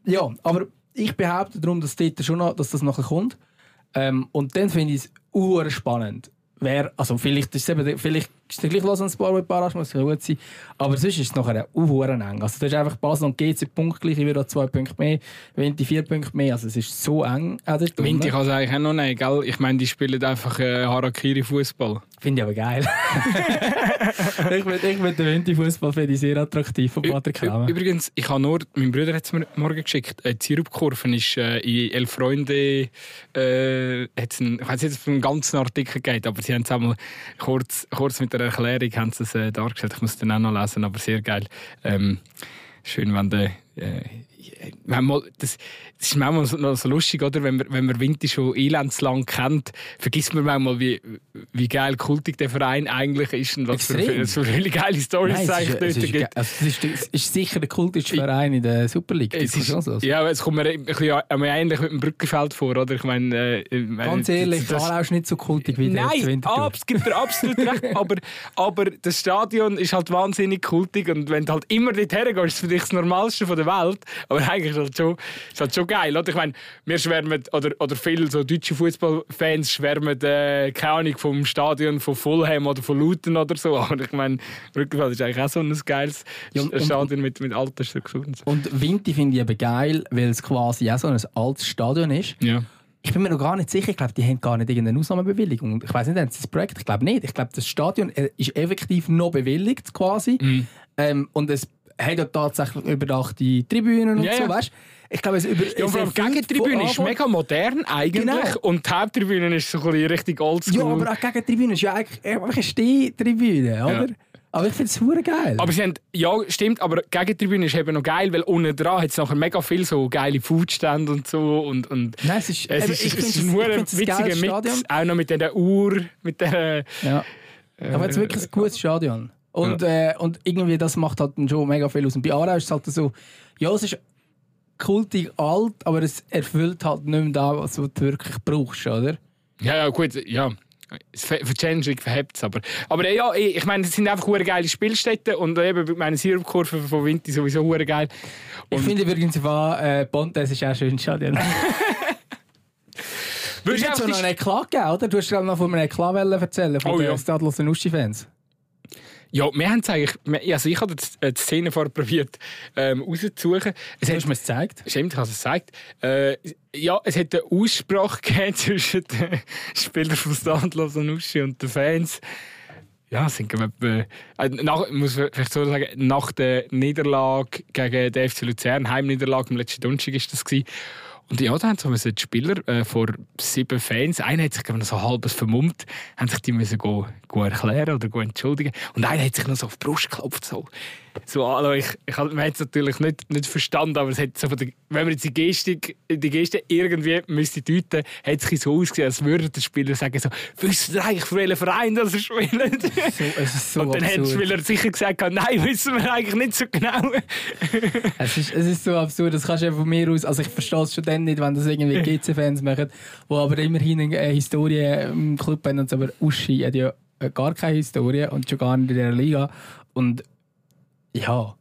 ja, aber ich behaupte darum, dass, dort schon noch, dass das nachher kommt. Ähm, und dann finde ich es uhr spannend, wäre, also vielleicht ist eben, vielleicht ist gleich los ans Bar mit Barrage, muss gut sein. Aber sonst ist es nachher auch eng. Also das ist einfach Basel und GC punktgleich, ich wieder zwei Punkte mehr, Vinti vier Punkte mehr. Also es ist so eng. Vinti kann es eigentlich auch noch nehmen, gell? Ich meine, die spielen einfach äh, Harakiri-Fußball. Finde ich aber geil. ich finde ich find den Vinti-Fußball sehr attraktiv von Patrick Kramer. Übrigens, ich habe nur, mein Bruder hat es mir morgen geschickt, äh, die Sirupkurve ist äh, in Elf Freunde, äh, hat's ein, ich weiß nicht, ob es einen ganzen Artikel geht, aber sie haben es einmal kurz, kurz mit der Erklärung haben sie es, äh, dargestellt. Ich muss dann auch noch lesen, aber sehr geil. Ähm, schön, wenn der äh, manchmal, das, das ist manchmal so, noch so lustig, oder? Wenn man, wenn man Winter schon elendslang kennt, vergisst man manchmal, wie, wie geil kultig der Verein eigentlich ist und was für, für viele geile Storys es eigentlich dort gibt. Also es, ist, es ist sicher der kultigste Verein in der Super League. Es ist, so. Ja, es kommt mir ein bisschen ähnlich mit dem Brückenfeld vor, oder? Ich meine, äh, Ganz ehrlich, das, das ist nicht so kultig wie der Nein, es gibt dir absolut recht, aber, aber das Stadion ist halt wahnsinnig kultig und wenn du halt immer dort hergehst, ist es für dich das Normalste von der Welt, aber eigentlich ist das schon, ist halt schon geil. Oder? Ich meine, wir schwärmen, oder, oder viele so deutsche Fußballfans schwärmen, äh, keine Ahnung, vom Stadion von Fulham oder von Luton oder so. Aber ich meine, Rückfeld ist eigentlich auch so ein geiles ja, und, Stadion mit, mit alten Strukturen. Und Winti finde ich eben geil, weil es quasi auch so ein altes Stadion ist. Ja. Ich bin mir noch gar nicht sicher. Ich glaube, die haben gar nicht irgendeine Ausnahmebewilligung. Ich weiß nicht, haben sie das Projekt? Ich glaube nicht. Ich glaube, das Stadion äh, ist effektiv noch bewilligt quasi. Mhm. Ähm, und es hat ja tatsächlich überdachte Tribünen und ja, so, weißt ich glaube, es über. Ja, vor allem die Gegentribüne ist mega modern eigentlich. Genau. Und die Haupttribüne ist so ein bisschen richtig oldschool. Ja, aber auch Gegentribüne ist ja eigentlich eine Stehtribüne, oder? Ja. Aber ich finde es super geil. Aber sie haben, ja, stimmt, aber die Gegentribüne ist eben noch geil, weil unten dran hat es nachher mega viel so geile Foodstände und so. Und, und Nein, es ist, es ist, es ist nur ein witziger Mix. Stadion. Auch noch mit dieser Uhr, mit der. Ja. Äh, aber es ist wirklich ein gutes Stadion. Und, ja. äh, und irgendwie das macht halt schon mega viel aus. Und bei Aarau ist es halt so, ja, es ist kultig alt, aber es erfüllt halt nicht mehr das, was du wirklich brauchst, oder? Ja, ja, gut, ja. Für Changing verhebt es aber. Aber ja, ich meine, es sind einfach hure geile Spielstätten und eben meine Sirupkurve von Winter sowieso hure geil. Und ich finde übrigens, äh, Pontes ist auch schön Stadion. Du hast jetzt noch einen Eklat gegeben, oder? Du hast gerade noch von einem Eklat erzählen, von oh, den ja. Stadlos und Uschi-Fans. Ja, wir haben es eigentlich, also ich habe die Szene vorher probiert ähm, rauszusuchen. Es du hast mir es gezeigt? Stimmt, ich habe es gezeigt. Äh, ja, es hat eine Aussprache zwischen den Spielern von Standlos und Uschi und den Fans. Ja, sind wir, äh, nach, muss vielleicht so sagen, nach der Niederlage gegen den FC Luzern, Heimniederlage am letzten Donnerstag war das gewesen, und ja, da haben so die Spieler äh, vor sieben Fans, einer hat sich noch so halbes vermummt, haben sich die müssen go, go erklären oder go entschuldigen. Und einer hat sich noch so auf die Brust geklopft. So so also ich, ich man hat es natürlich nicht, nicht verstanden, aber es hat so der, wenn man jetzt die Gestik, die Geste irgendwie müsste deuten, hat es so ausgesehen, als würde der Spieler sagen so, wissen ihr eigentlich, für welchen Verein das er spielt? So, es ist so Und dann absurd. hat der Spieler sicher gesagt, nein, wissen wir eigentlich nicht so genau. es, ist, es ist so absurd, das kannst du ja von mir aus, also ich verstehe es schon dann nicht, wenn das irgendwie GC-Fans machen, die aber immerhin eine Historie im Club haben, aber Uschi hat ja gar keine Historie und schon gar nicht in der Liga und ja.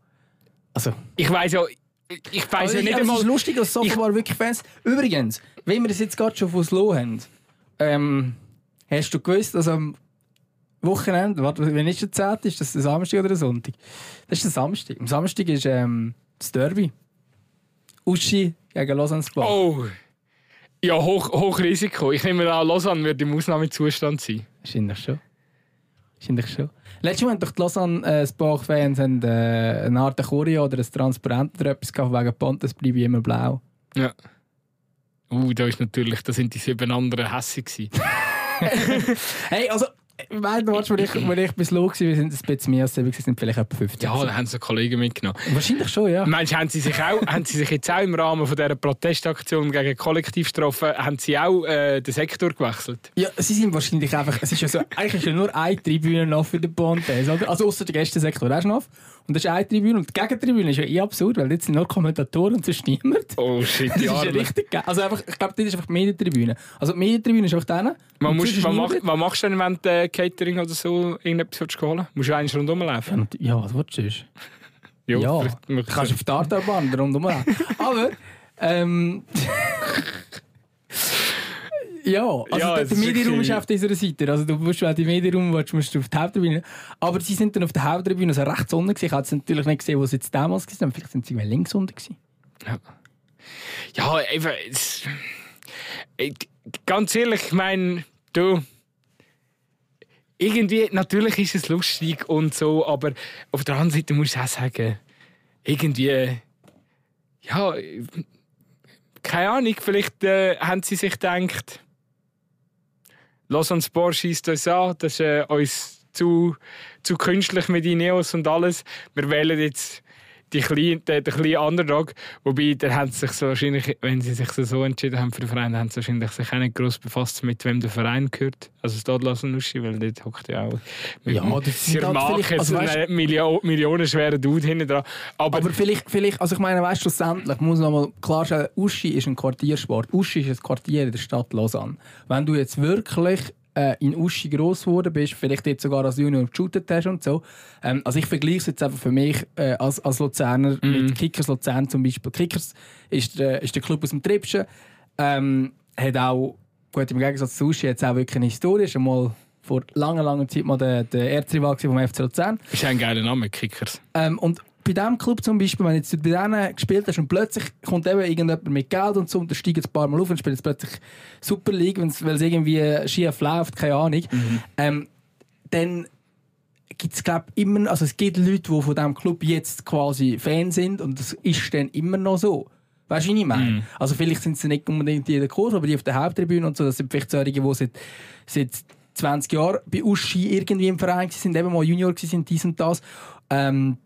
Also. Ich weiß ja. Ich weiß ja nicht einmal. Es ist lustig, dass Software wirklich Fans. Übrigens, wenn wir das jetzt gerade schon von Slow haben, ähm, hast du gewusst, dass am Wochenende, warte, wenn ist der 10. Ist das der Samstag oder der Sonntag? Das ist der Samstag. Am Samstag ist ähm, das Derby. Uschi gegen Lausanne Spa. Oh! Ja, hoch, hoch Risiko. Ich nehme an, Lausanne wird im Ausnahmezustand sein. Wahrscheinlich schon. Wahrscheinlich schon. Letztes Mal haben doch die Lausanne äh, Sport-Fans äh, eine Art Choreo oder ein Transparent oder etwas gehabt, wegen Pontes bleibe ich immer blau. Ja. Uh, da ist natürlich, da sind die sieben anderen hässig hey, also Weißt du, als ich, als ich bis los war, sind ein bisschen mehr als sie sind vielleicht etwa 50. Ja, da haben sie Kollegen mitgenommen. Wahrscheinlich schon, ja. Meinst du, haben sie sich auch, haben sie sich jetzt auch im Rahmen von dieser Protestaktion gegen Kollektivstrafen, haben sie auch äh, den Sektor gewechselt? Ja, sie sind wahrscheinlich einfach, es ist ja so, eigentlich ist ja nur eine Tribüne noch für den Pontes, oder? Also außer der Gästensektor, ist noch. Und das ist eine Tribüne. Und die Gegentribüne ist ja eh absurd, weil jetzt sind nur Kommentatoren und sonst niemand. Oh shit, das ist ja richtig geil. Also einfach, ich glaube, das ist einfach die Medientribüne. Also die Medientribüne ist auch denen. Man muss, was, mach, was machst du denn, wenn du äh, Catering oder so irgendetwas holen Musst du eigentlich rundherum laufen? Ja, ja was willst du? ja, ja du kannst auf die Artarbahn rundherum laufen. Aber, ähm... Ja, also Ja, der, es Medienraum ist auf dieser Seite. Also du musst, wenn du Medienraum willst, musst du auf die Haupttribüne. Aber sie sind dann auf der Haupttribüne, also rechts unten gewesen. Ich habe jetzt natürlich nicht gesehen, wo sie jetzt damals waren. Vielleicht sind sie links unten gewesen. Ja, einfach. Es, ich, ganz ehrlich, ich meine, du. Irgendwie, natürlich ist es lustig und so, aber auf der anderen Seite muss ich auch sagen, irgendwie. Ja, keine Ahnung, vielleicht äh, haben sie sich gedacht, Lausanne Sport schießt uns an, das ist äh, uns zu, zu künstlich mit Ineos und alles. Wir wählen jetzt die kleinen, den, den kleinen Underdog. Wobei, haben sie sich so wahrscheinlich, wenn sie sich so, entschieden haben für den Verein, haben sie wahrscheinlich sich auch nicht gross befasst, mit wem der Verein gehört. Also Stade Lausanne-Uschi, weil dort hockt ja auch Ja, das Sir halt Mark also jetzt weißt- Milio millionenschweren Dude hinten dran. Aber, Aber vielleicht, vielleicht, also ich meine, weißt du, schlussendlich muss man mal klarstellen, Uschi ist ein Quartiersport. Uschi ist ein Quartier in der Stadt Lausanne. Wenn du jetzt wirklich äh, in Uschi gross geworden bist, vielleicht jetzt sogar als Junior geshootet hast und so. Ähm, also ich vergleiche es jetzt einfach für mich äh, als, als Luzerner mit Kickers Luzern zum Beispiel. Kickers ist der, ist der Club aus dem Tripschen. Ähm, hat auch, gut im Gegensatz zu Uschi, jetzt auch wirklich eine Historie. Ist einmal vor langer, langer Zeit mal der, der Erzrival vom FC Luzern. ist ein geiler Name, Kickers. Ähm, und bei diesem Club zum Beispiel, wenn jetzt du bei denen gespielt hast und plötzlich kommt eben irgendjemand mit Geld und so und der steigt ein paar Mal auf und spielt jetzt plötzlich Super League, weil es irgendwie schief läuft, keine Ahnung, ähm, dann gibt es glaube immer, also es gibt Leute, die von diesem Club jetzt quasi Fan sind und das ist dann immer noch so. Weißt du, was ich meine? Also vielleicht sind sie nicht unbedingt in der Kurve, aber die auf der Haupttribüne und so, das sind vielleicht solche, die seit, seit 20 Jahren bei Uschi irgendwie im Verein sind, eben mal Junior sind, dies und das. Ähm,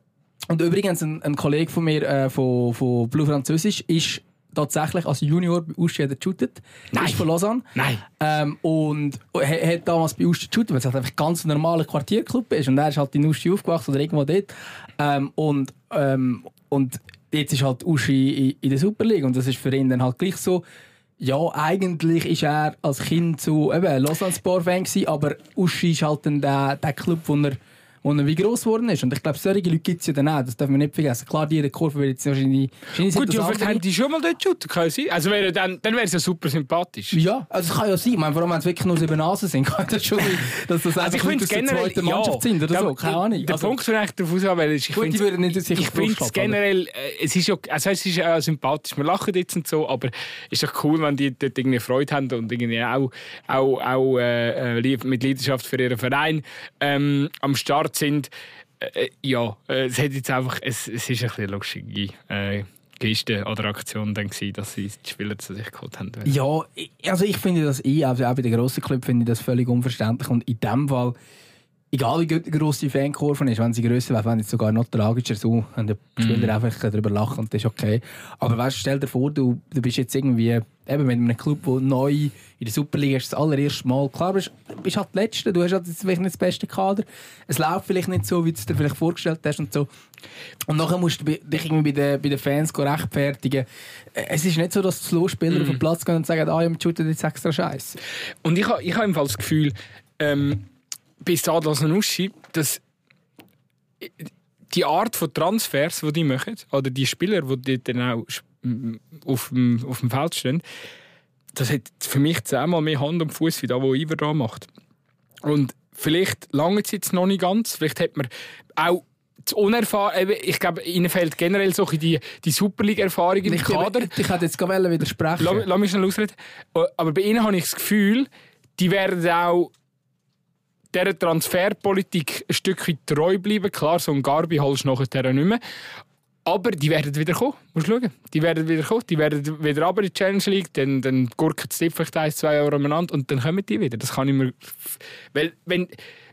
und übrigens, ein, ein Kollege von mir äh, von, von Blue Französisch ist tatsächlich als Junior bei Uschi geshootet. Nein. Ist von Lausanne. Nein. Ähm, und er hat damals bei Uschi geshootet, weil es halt einfach ganz ein normaler Quartierclub ist. Und er ist halt in Uschi aufgewachsen oder irgendwo dort. Ähm, und, ähm, und jetzt ist halt Uschi in, in der Super League. Und das ist für ihn dann halt gleich so. Ja, eigentlich ist er als Kind so eben Lausanne Sport-Fan gewesen, aber Uschi ist halt dann der, der Club, wo er, er wie gross geworden ist. Und ich glaube, solche Leute gibt es ja dann auch, das darf man nicht vergessen. Klar, die in der Kurve wird jetzt wahrscheinlich... wahrscheinlich Gut, ja, vielleicht haben die schon mal dort shooten sie. Also wäre dann, dann wäre es ja super sympathisch. Ja, also es kann ja sein. Ich meine, vor allem, wenn es wirklich nur sieben Nasen sind, kann das schon sein, dass das Also einfach Leute aus der zweiten Mannschaft sind oder Ja, so. Keine Ahnung. Der Also, Punkt, den ich darauf auswählen ist, ich finde es generell, äh, es ist ja, also es ist ja sympathisch, wir lachen jetzt und so, aber es ist doch cool, wenn die dort irgendwie Freude haben und irgendwie auch, auch, auch äh, äh, mit Leidenschaft für ihren Verein ähm, am Start sind. Äh, ja, äh, es hat jetzt einfach, es, es ist ein bisschen lustige äh, Geste oder Aktion dann gewesen, dass sie die Spieler zu sich geholt haben. Ja, also ich finde das eh, also auch bei den grossen Clubs finde ich das völlig unverständlich. Und in dem Fall, egal wie gut die Fankurve ist, wenn sie grösser wäre, fände ich es sogar noch tragischer so. Und der Spieler einfach darüber lachen und das ist okay. Aber weißt, stell dir vor, du, du bist jetzt irgendwie eben mit einem Club, der neu in der Superliga ist, das allererste Mal. Klar, du bist, bist halt der Letzte, du hast halt jetzt vielleicht nicht das beste Kader. Es läuft vielleicht nicht so, wie du es dir vielleicht vorgestellt hast und so. Und nachher musst du dich irgendwie bei den, bei den Fans rechtfertigen. Es ist nicht so, dass die Spieler auf den Platz gehen und sagen, ah, wir shooten jetzt extra Scheiße. Und ich habe ich ha im Fall das Gefühl, ähm, bei Stadlos und Uschi, dass die Art von Transfers, die die machen, oder die Spieler, die dann auch sp- m- auf dem, auf dem Feld stehen, das hat für mich zehnmal mehr Hand und Fuß wie das, was Iver da macht. Und vielleicht lange es jetzt noch nicht ganz, vielleicht hat man auch zu unerfahren, ich glaube, ihnen fehlt generell so die, die Superliga-Erfahrung im Ich, Kader. ich, hätte jetzt gerade widersprechen Lass, lass mich schnell ausreden. Aber bei ihnen habe ich das Gefühl, die werden auch dieser Transferpolitik ein Stück weit treu bleiben. Klar, so ein Garbi holst du nachher nicht mehr. Aber die werden wieder kommen. Musst schauen. Die werden wieder kommen. Die werden wieder runter in die Challenge League. Dann, dann gurken sie vielleicht ein, zwei Jahre umeinander und dann kommen die wieder. Das kann ich mir... Weil, wenn,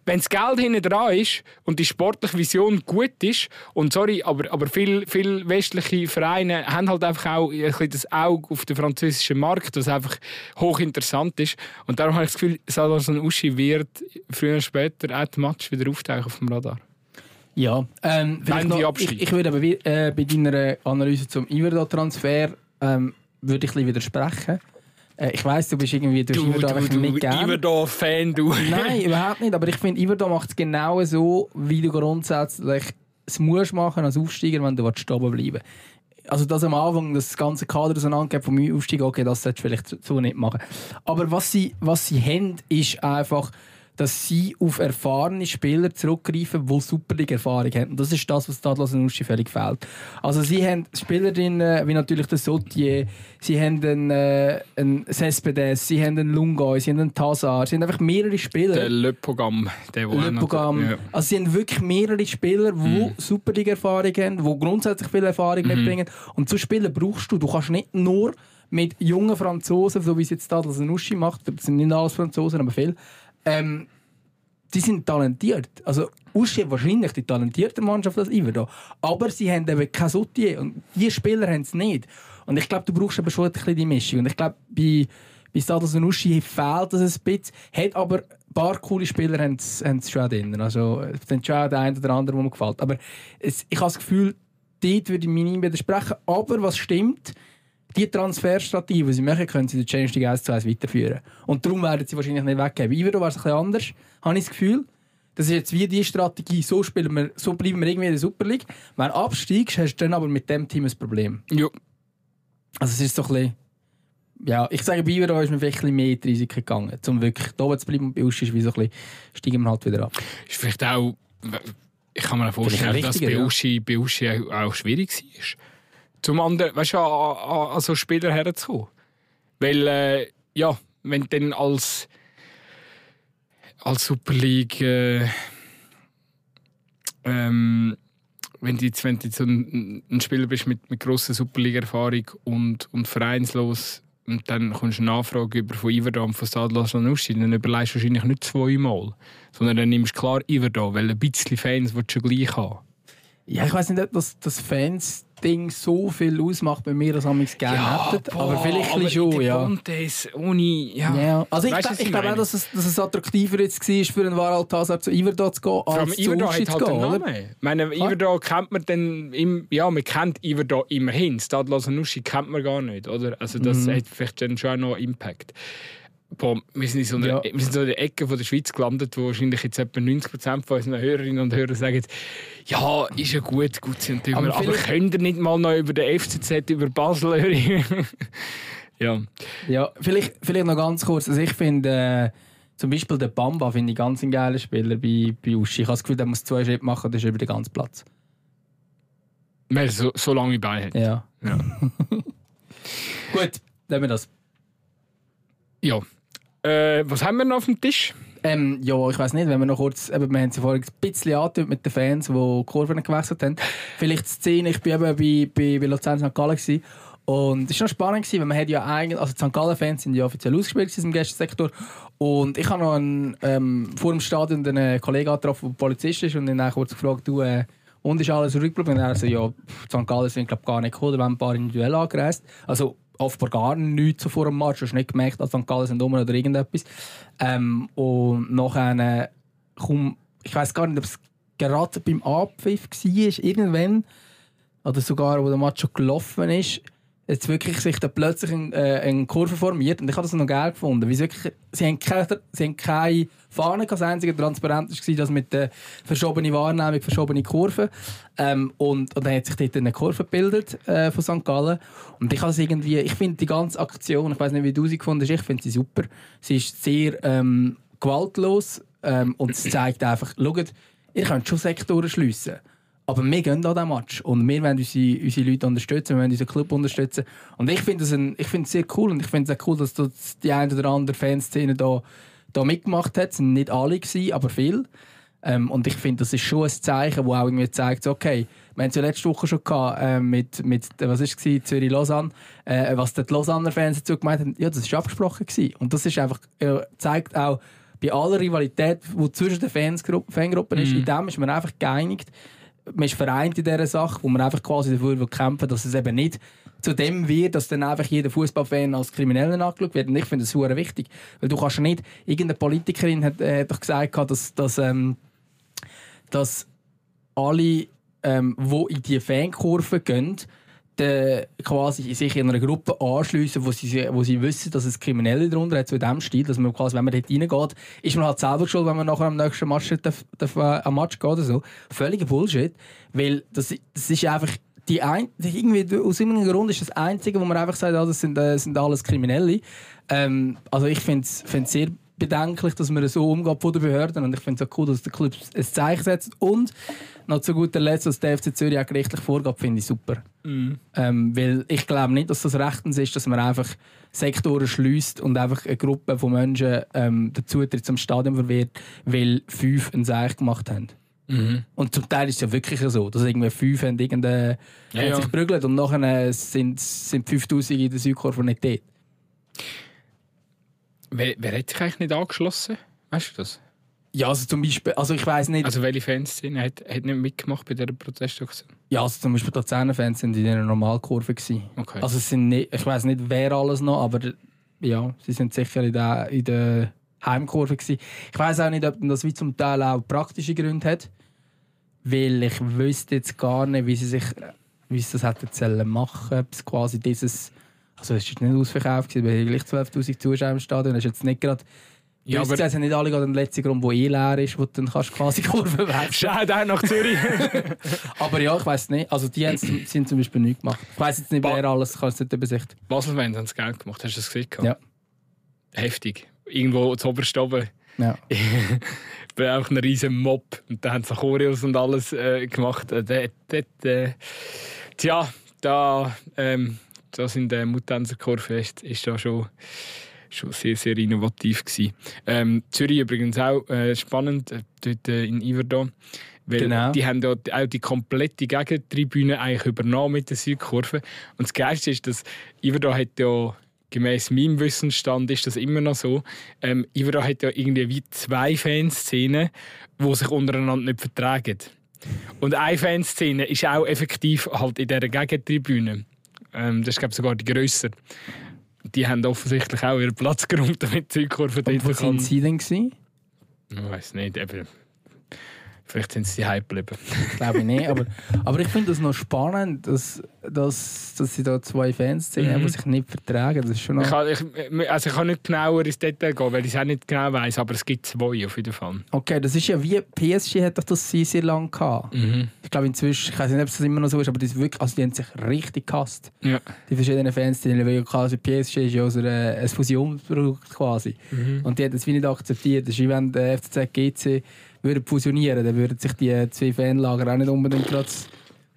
wenn das Geld hinten dran ist und die sportliche Vision gut ist, und sorry, aber, aber viele viel westliche Vereine haben halt einfach auch ein bisschen das Auge auf den französischen Markt, was einfach hochinteressant ist. Und darum habe ich das Gefühl, Salazar Uschi wird früher oder später auch die Match wieder auftauchen auf dem Radar. Ja, ähm, die noch, ich, ich würde aber äh, bei deiner Analyse zum Iverdo-Transfer ähm, würde ich ein bisschen widersprechen. Äh, ich weiss, du bist irgendwie du, Iverdo einfach nicht gern. Iverdo-Fan, du. Nein, überhaupt nicht. Aber ich finde, Iverdo macht es genau so, wie du grundsätzlich es musst machen als Aufsteiger, wenn du willst oben bleiben also das am Anfang, das ganze Kader auseinandergeht vom Aufstieg, okay, das solltest du vielleicht so nicht machen. Aber was sie, was sie haben, ist einfach dass sie auf erfahrene Spieler zurückgreifen, die Superliga-Erfahrung haben. Und das ist das, was Stadlos und Uschi völlig fehlt. Also sie haben Spielerinnen wie natürlich der Sotier, sie haben einen, äh, einen Cespedes, sie haben einen Lungoy, sie haben einen Tazar, sie haben einfach mehrere Spieler. Der Le Pogam. Der Le Pogam. Ja. Also sie haben wirklich mehrere Spieler, die mhm. Superliga-Erfahrung haben, die grundsätzlich viel Erfahrung mhm. mitbringen. Und zu spielen brauchst du, du kannst nicht nur mit jungen Franzosen, so wie es jetzt Stadlos und Uschi macht, das sind nicht alles Franzosen, aber viel, ähm, die sind talentiert. Also Uschi hat wahrscheinlich die talentierte Mannschaft als Iverdo. Aber sie haben eben kein Soutier. Und die Spieler haben es nicht. Und ich glaube, du brauchst aber schon ein bisschen die Mischung. Und ich glaube, bei, bei Stados und Uschi fehlt das ein bisschen. Hat aber ein paar coole Spieler haben es schon drin. Also es sind schon der eine oder andere, der mir gefällt. Aber es, ich habe das Gefühl, dort würde ich mich nicht widersprechen. Aber was stimmt, die Transferstrategie, die sie machen, können sie den Change League 1 zu 1 weiterführen. Und darum werden sie wahrscheinlich nicht weggeben. Ivero war es ein bisschen anders, habe ich das Gefühl. Das ist jetzt wie die Strategie, so, spielen wir, so bleiben wir irgendwie in der Super League. Wenn du absteigst, hast du dann aber mit dem Team ein Problem. Ja. Also es ist so ein bisschen... Ja, ich sage, bei Ivero ist mir vielleicht ein bisschen mehr in die Risiken gegangen, um wirklich da oben zu bleiben und bei Uschi ist wie so ein bisschen, steigen wir halt wieder ab. Ist vielleicht auch... Ich kann mir vorstellen, dass bei Uschi, bei Uschi auch schwierig war zum anderen, weißt du, an, an, so Spieler herzukommen. Weil, äh, ja, wenn du dann als, als Super League, äh, ähm, wenn du jetzt, wenn du jetzt ein, ein Spieler bist mit, mit grosser Superliga-Erfahrung und, und vereinslos und dann kommst du eine Nachfrage über von Iverdam, von Stadler Sanussi, dann überlegst du wahrscheinlich nicht zweimal, sondern dann nimmst du klar Iverdam, weil ein bisschen Fans willst du gleich haben. Ja, ich weiß nicht, ob das, das Fans Ding so viel ausmacht, wenn wir das amigs gerne ja, hätten. Boah, aber vielleicht aber schon, ja. Pontes ohne, ja. ja. Also ich, weißt, ich, ich glaube auch, dass es, dass es attraktiver jetzt war, für einen Varaltazar zu Iverdor zu gehen, als zu Iverdor hat halt einen Namen. Ich meine, Iverdor kennt man dann, im, ja, man kennt Iverdor immerhin. Stadlos Nuschi kennt man gar nicht, oder? Also das mhm. hat vielleicht dann schon noch Impact. Boah, wir sind in so einer, ja. wir sind so in der Ecke von der Schweiz gelandet, wo wahrscheinlich jetzt etwa 90% von unseren Hörerinnen und Hörern sagen, ja, ist ja gut, gut sind Tümer, aber, aber könnt ihr nicht mal noch über den FCZ, über Basel hören? ja. Ja, vielleicht, vielleicht noch ganz kurz, also ich finde... Äh, zum Beispiel der Bamba finde ich ganz ein geiler Spieler bei, bei Uschi. Ich habe das Gefühl, der muss zwei Schritte machen, das ist über den ganzen Platz. Weil er so, so lange bei hat. Ja. ja. Gut, nehmen wir das. Ja, äh, was haben wir noch auf dem Tisch? Ähm, ja, ich weiß nicht, wenn wir noch kurz, eben, wir haben es vorhin ein bisschen angetönt mit den Fans, die Kurven gewechselt haben. Vielleicht die Szene, ich war eben bei, bei, bei Luzern St. Gallen gewesen, und es war noch spannend, weil man hat ja eigentlich, also die St. Gallen-Fans sind ja offiziell ausgespielt im Gästesektor und ich habe noch einen, ähm, vor dem Stadion einen Kollegen getroffen, der Polizist ist und ihn dann kurz gefragt, du, äh, und ist alles zurückgeblieben? Und er so, ja, St. Gallen sind glaube gar nicht gekommen, da haben ein paar individuell angereist. Also offenbar gar nichts vor dem Match. Du hast nicht gemerkt, dass St. Gallen sind um oder irgendetwas. Ähm, und nachher, komm, ich weiß gar nicht, ob es gerade beim Abpfiff war, irgendwann, oder sogar, wo der Match schon gelaufen ist, jetzt wirklich sich da plötzlich eine, äh, eine Kurve formiert. Und ich habe das noch geil gefunden. Weil sie, wirklich, sie, haben keine, sie haben keine Fahne, das einzige transparent war, dass mit der verschobenen Wahrnehmung, verschobene Kurven. Ähm, und, und dann hat sich dort eine Kurve gebildet äh, von St. Gallen. Und ich irgendwie, ich finde die ganze Aktion, ich weiß nicht, wie du sie gefunden hast, ich finde sie super. Sie ist sehr ähm, gewaltlos ähm, und es zeigt einfach, schaut, ihr könnt schon Sektoren schliessen. Aber wir gehen an diesen Match und wir wollen unsere, unsere Leute unterstützen, wir wollen unseren Club unterstützen. Und ich finde es sehr cool und ich finde es auch cool, dass die eine oder andere Fanszene da, da mitgemacht hat. Es waren nicht alle, gewesen, aber viele. Ähm, und ich finde, das ist schon ein Zeichen, das auch irgendwie zeigt, okay, wir haben es ja letzte Woche schon gehabt, äh, mit, mit, was ist es, Zürich-Lausanne, äh, was die Lausanner Fans dazu gemeint haben, ja, das war abgesprochen. Gewesen. Und das ist einfach, äh, zeigt auch, bei aller Rivalität, die zwischen den Fansgruppen, Fangruppen ist, mm. in dem ist man einfach geeinigt, man ist vereint in dieser Sache, wo man einfach quasi dafür kämpfen dass es eben nicht zu dem wird, dass dann einfach jeder Fußballfan als Kriminellen angeschaut wird. Und ich finde das sehr wichtig. Weil du kannst nicht, irgendeine Politikerin hat, äh, hat doch gesagt, dass, dass, ähm, dass alle, ähm, die in diese Fankurve gehen, äh, quasi sich in einer Gruppe anschliessen, wo sie, wo sie wissen, dass es Kriminelle darunter hat, so in diesem Stil, dass man quasi, wenn man dort reingeht, ist man halt selber schuld, wenn man nachher am nächsten Match darf, darf, äh, am Match geht oder so. Völliger Bullshit, weil das, das ist einfach die ein, irgendwie, aus irgendeinem Grund ist das Einzige, wo man einfach sagt, ah, das sind, äh, sind alles Kriminelle. Ähm, also ich finde es sehr bedenklich, dass man so umgeht von den Behörden und ich finde es auch cool, dass der Club ein Zeichen setzt und noch zu guter Letzt, was der FC Zürich auch gerichtlich vorgeht, finde ich super. Mhm. Ähm, weil ich glaube nicht, dass das rechtens ist, dass man einfach Sektoren schließt und einfach eine Gruppe von Menschen ähm, den Zutritt zum Stadion verwehrt, weil fünf ein Zeichen gemacht haben. Mhm. Und zum Teil ist es ja wirklich so, dass irgendwie fünf haben, irgendeine, ja, ja. sich prügelt und nachher sind, sind 5000 in der Südkurve nicht dort. Wer, wer hat sich eigentlich nicht angeschlossen? Weißt du das? Ja, also zum Beispiel, also ich weiß nicht. Also welche Fans sind, hat, hat nicht mitgemacht bei dieser Protestaktion? Ja, also zum Beispiel die Luzerner-Fans sind in einer Normalkurve gewesen. Okay. Also es sind nicht, ich weiß nicht, wer alles noch, aber ja, sie sind sicher in der, in der Heimkurve gewesen. Ich weiß auch nicht, ob das wie zum Teil auch praktische Gründe hat, weil ich wüsste jetzt gar nicht, wie sie sich, wie sie das hätten machen, ob es quasi dieses also es war nicht ausverkauft, es waren gleich 12'000 Zuschauer im Stadion. Das ist jetzt nicht gerade... Ja, aber es sind nicht alle den letzten Grund, der eh leer ist, wo du dann kannst quasi Kurven wechseln Schaut auch nach Zürich. aber ja, ich weiß nicht. Also die haben, sind zum Beispiel nicht gemacht. Ich weiß jetzt nicht, wer alles, kann es nicht übersichten. Basel-Fans haben das Geld gemacht, hast du das gesehen? Ja. Heftig. Irgendwo zu oberst oben. Ja. bin auch ein riesen Mob. Und da haben sie Choreos und alles äh, gemacht. Äh, äh, tja, da... Ähm, das in der Mutanzer Chorfest ist da schon, schon sehr, sehr innovativ gewesen. Ähm, Zürich übrigens auch äh, spannend, äh, dort äh, in Iverdon. Weil genau. die haben dort auch die komplette Gegentribüne eigentlich übernommen mit der Südkurve. Und das Geilste ist, dass Iverdon hat ja gemäß meinem Wissensstand ist das immer noch so. Ähm, Iverdon hat ja irgendwie wie zwei Fanszenen, die sich untereinander nicht vertragen. Und eine Fanszene ist auch effektiv halt in dieser Gegentribüne. Ähm, das ist glaube sogar die grösser. Die haben offensichtlich auch ihren Platz geräumt, damit die Südkurve dort kann. Wo sind sie denn? Gewesen? Ich weiß nicht, eben Vielleicht sind sie hype geblieben. Glaube ich nicht. Aber, aber ich finde das noch spannend, dass, dass, dass sie da zwei Fans sehen, mhm. die sich nicht vertragen. Das ist schon noch... ich, kann, ich, also ich kann nicht genauer ins Detail gehen, weil ich es auch nicht genau weiß, aber es gibt zwei auf jeden Fall. Okay, das ist ja wie PSG hat doch das sehr, sehr lange gehabt. Mhm. Ich glaube inzwischen, ich weiß nicht, ob es immer noch so ist, aber die, wirklich, also die haben sich richtig gehasst. Ja. Die verschiedenen Fans, die ja quasi PSG ist ja so ein Fusionsprodukt quasi. Mhm. Und die haben das wie nicht akzeptiert. Das ist wie wenn der FCZ GC würden fusionieren, dann würden sich die zwei Fanlager auch nicht unbedingt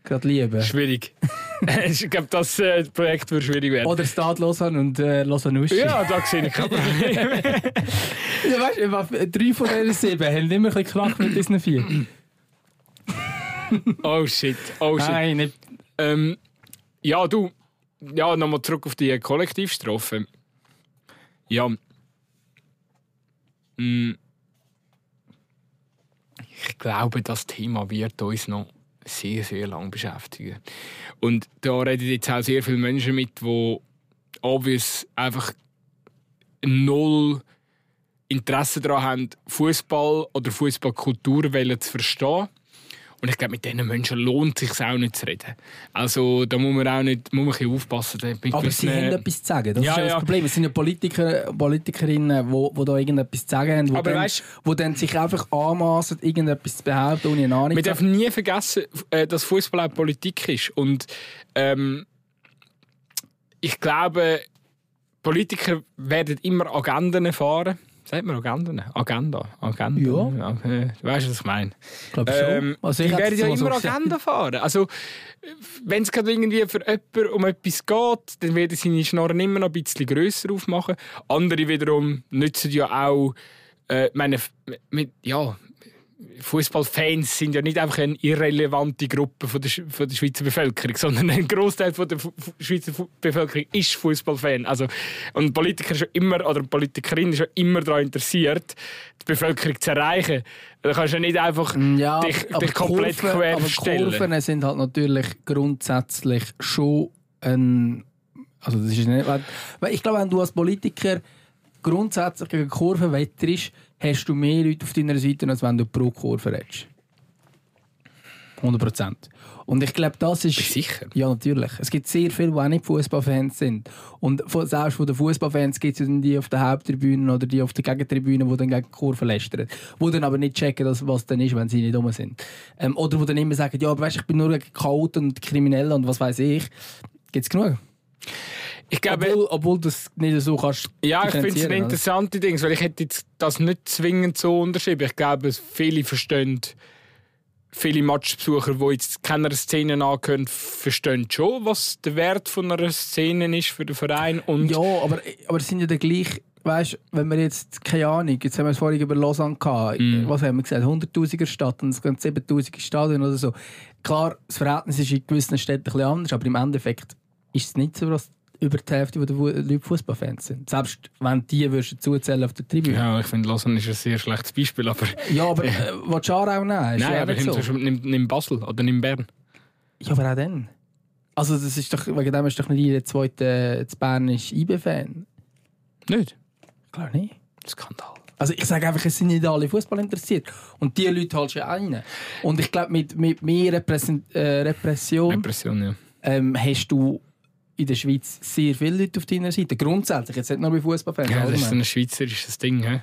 gerade lieben. Schwierig. ich glaube, das äh, Projekt würde schwierig werden. Oder Stade Lausanne und äh, Lausanne. Ja, da sehe ich kein Problem. ja, weißt du, drei von diesen sieben haben immer ein bisschen Krach mit diesen vier. oh shit, oh shit. Nein, nicht. Ähm, ja, du, ja, nochmal zurück auf die Kollektivstrafe. Ja. Mm, ich glaube, das Thema wird uns noch sehr, sehr lange beschäftigen. Und da reden jetzt auch sehr viele Menschen mit, die obvious einfach null Interesse daran haben, Fußball oder Fußballkultur zu verstehen und ich glaube, mit diesen Menschen lohnt es sich auch nicht zu reden. Also da muss man auch nicht muss man ein aufpassen. Aber sie haben etwas zu sagen. Das ja, ist ja das Problem. Es sind ja Politiker, Politikerinnen, die, da irgendetwas zu sagen haben, die dann, weißt, dann sich einfach anmaßen, irgendetwas zu behaupten, ohne eine Ahnung Wir dürfen nie vergessen, äh, dass Fußball auch Politik ist. Und ähm, ich glaube, Politiker werden immer Agenden fahren Sagt man Agenda? Agenda. Agenda. Ja. Okay. Weißt du, was ich meine? Ich glaube schon. Ähm, also ich die werden ja immer so Agenda fahren. Also, wenn es gerade irgendwie für jemanden um etwas geht, dann werden seine Schnorren immer noch ein bisschen grösser aufmachen. Andere wiederum nutzen ja auch, äh, meine, mit, ja, Fußballfans sind ja nicht einfach eine irrelevante Gruppe von der, von der Schweizer Bevölkerung, sondern ein Großteil der Schweizer Bevölkerung ist Fußballfan. Also und Politiker ist schon immer oder Politikerin ist schon immer daran interessiert, die Bevölkerung zu erreichen. Da kannst du nicht einfach ja, dich, dich komplett Kurven, quer aber stellen. Kurven sind halt natürlich grundsätzlich schon ein also das ist nicht, weil ich glaube, wenn du als Politiker grundsätzlich gegen Kurven wetterst, hast du mehr Leute auf deiner Seite, als wenn du pro Kurve redest. 100 Prozent. Und ich glaube, das ist. Sicher? Ja, natürlich. Es gibt sehr viele, die auch nicht Fußballfans sind. Und selbst von den Fußballfans gibt es die auf der Haupttribüne oder die auf der Gegentribüne, die dann gegen die Kurve lästern. Die dann aber nicht checken, was dann ist, wenn sie nicht dumm sind. Ähm, oder die dann immer sagen, ja, aber weißt, ich bin nur gegen Chaoten und Kriminelle und was weiß ich. Gibt es genug. Ich glaube, obwohl, obwohl du das nicht so kannst. Ja, ich finde es eine interessante Ding, weil ich hätte das nicht zwingend so unterschrieben. Ich glaube, viele verstehen viele Matchbesucher, die jetzt keiner Szene angehören, verstehen schon, was der Wert von einer Szene ist für den Verein. Und ja, aber, aber es sind ja dann gleich, weißt wenn wir jetzt, keine Ahnung, jetzt haben wir es vorhin über Lausanne gehabt, mm. was haben wir gesagt, 100'000er Stadt und es gehen 7'000er Stadien oder so. Klar, das Verhältnis ist in gewissen Städten ein bisschen anders, aber im Endeffekt ist es nicht so, dass über die Hälfte der Leute Fußballfans sind. Selbst wenn die würdest zuzählen auf der Tribüne. Ja, ich finde, Lausanne ist ein sehr schlechtes Beispiel. Aber, ja, aber äh, willst du auch nehmen? Nein, ja aber so. nimm, nimm Basel oder nimm Bern. Ja, aber auch dann. Also das ist doch, wegen dem ist doch nicht jeder zweite äh, Bern ist IB-Fan. Nicht? Klar nicht. Skandal. Also ich sage einfach, es sind nicht alle Fußball interessiert. Und die Leute holst du rein. Und ich glaube, mit, mit mehr Repression, äh, Repression, Repression ja. ähm, hast du in der Schweiz sehr viele Leute auf deiner Seite. Grundsätzlich, jetzt nicht nur bei Fußballfans. Ja, das ist so ein schweizerisches Ding. He?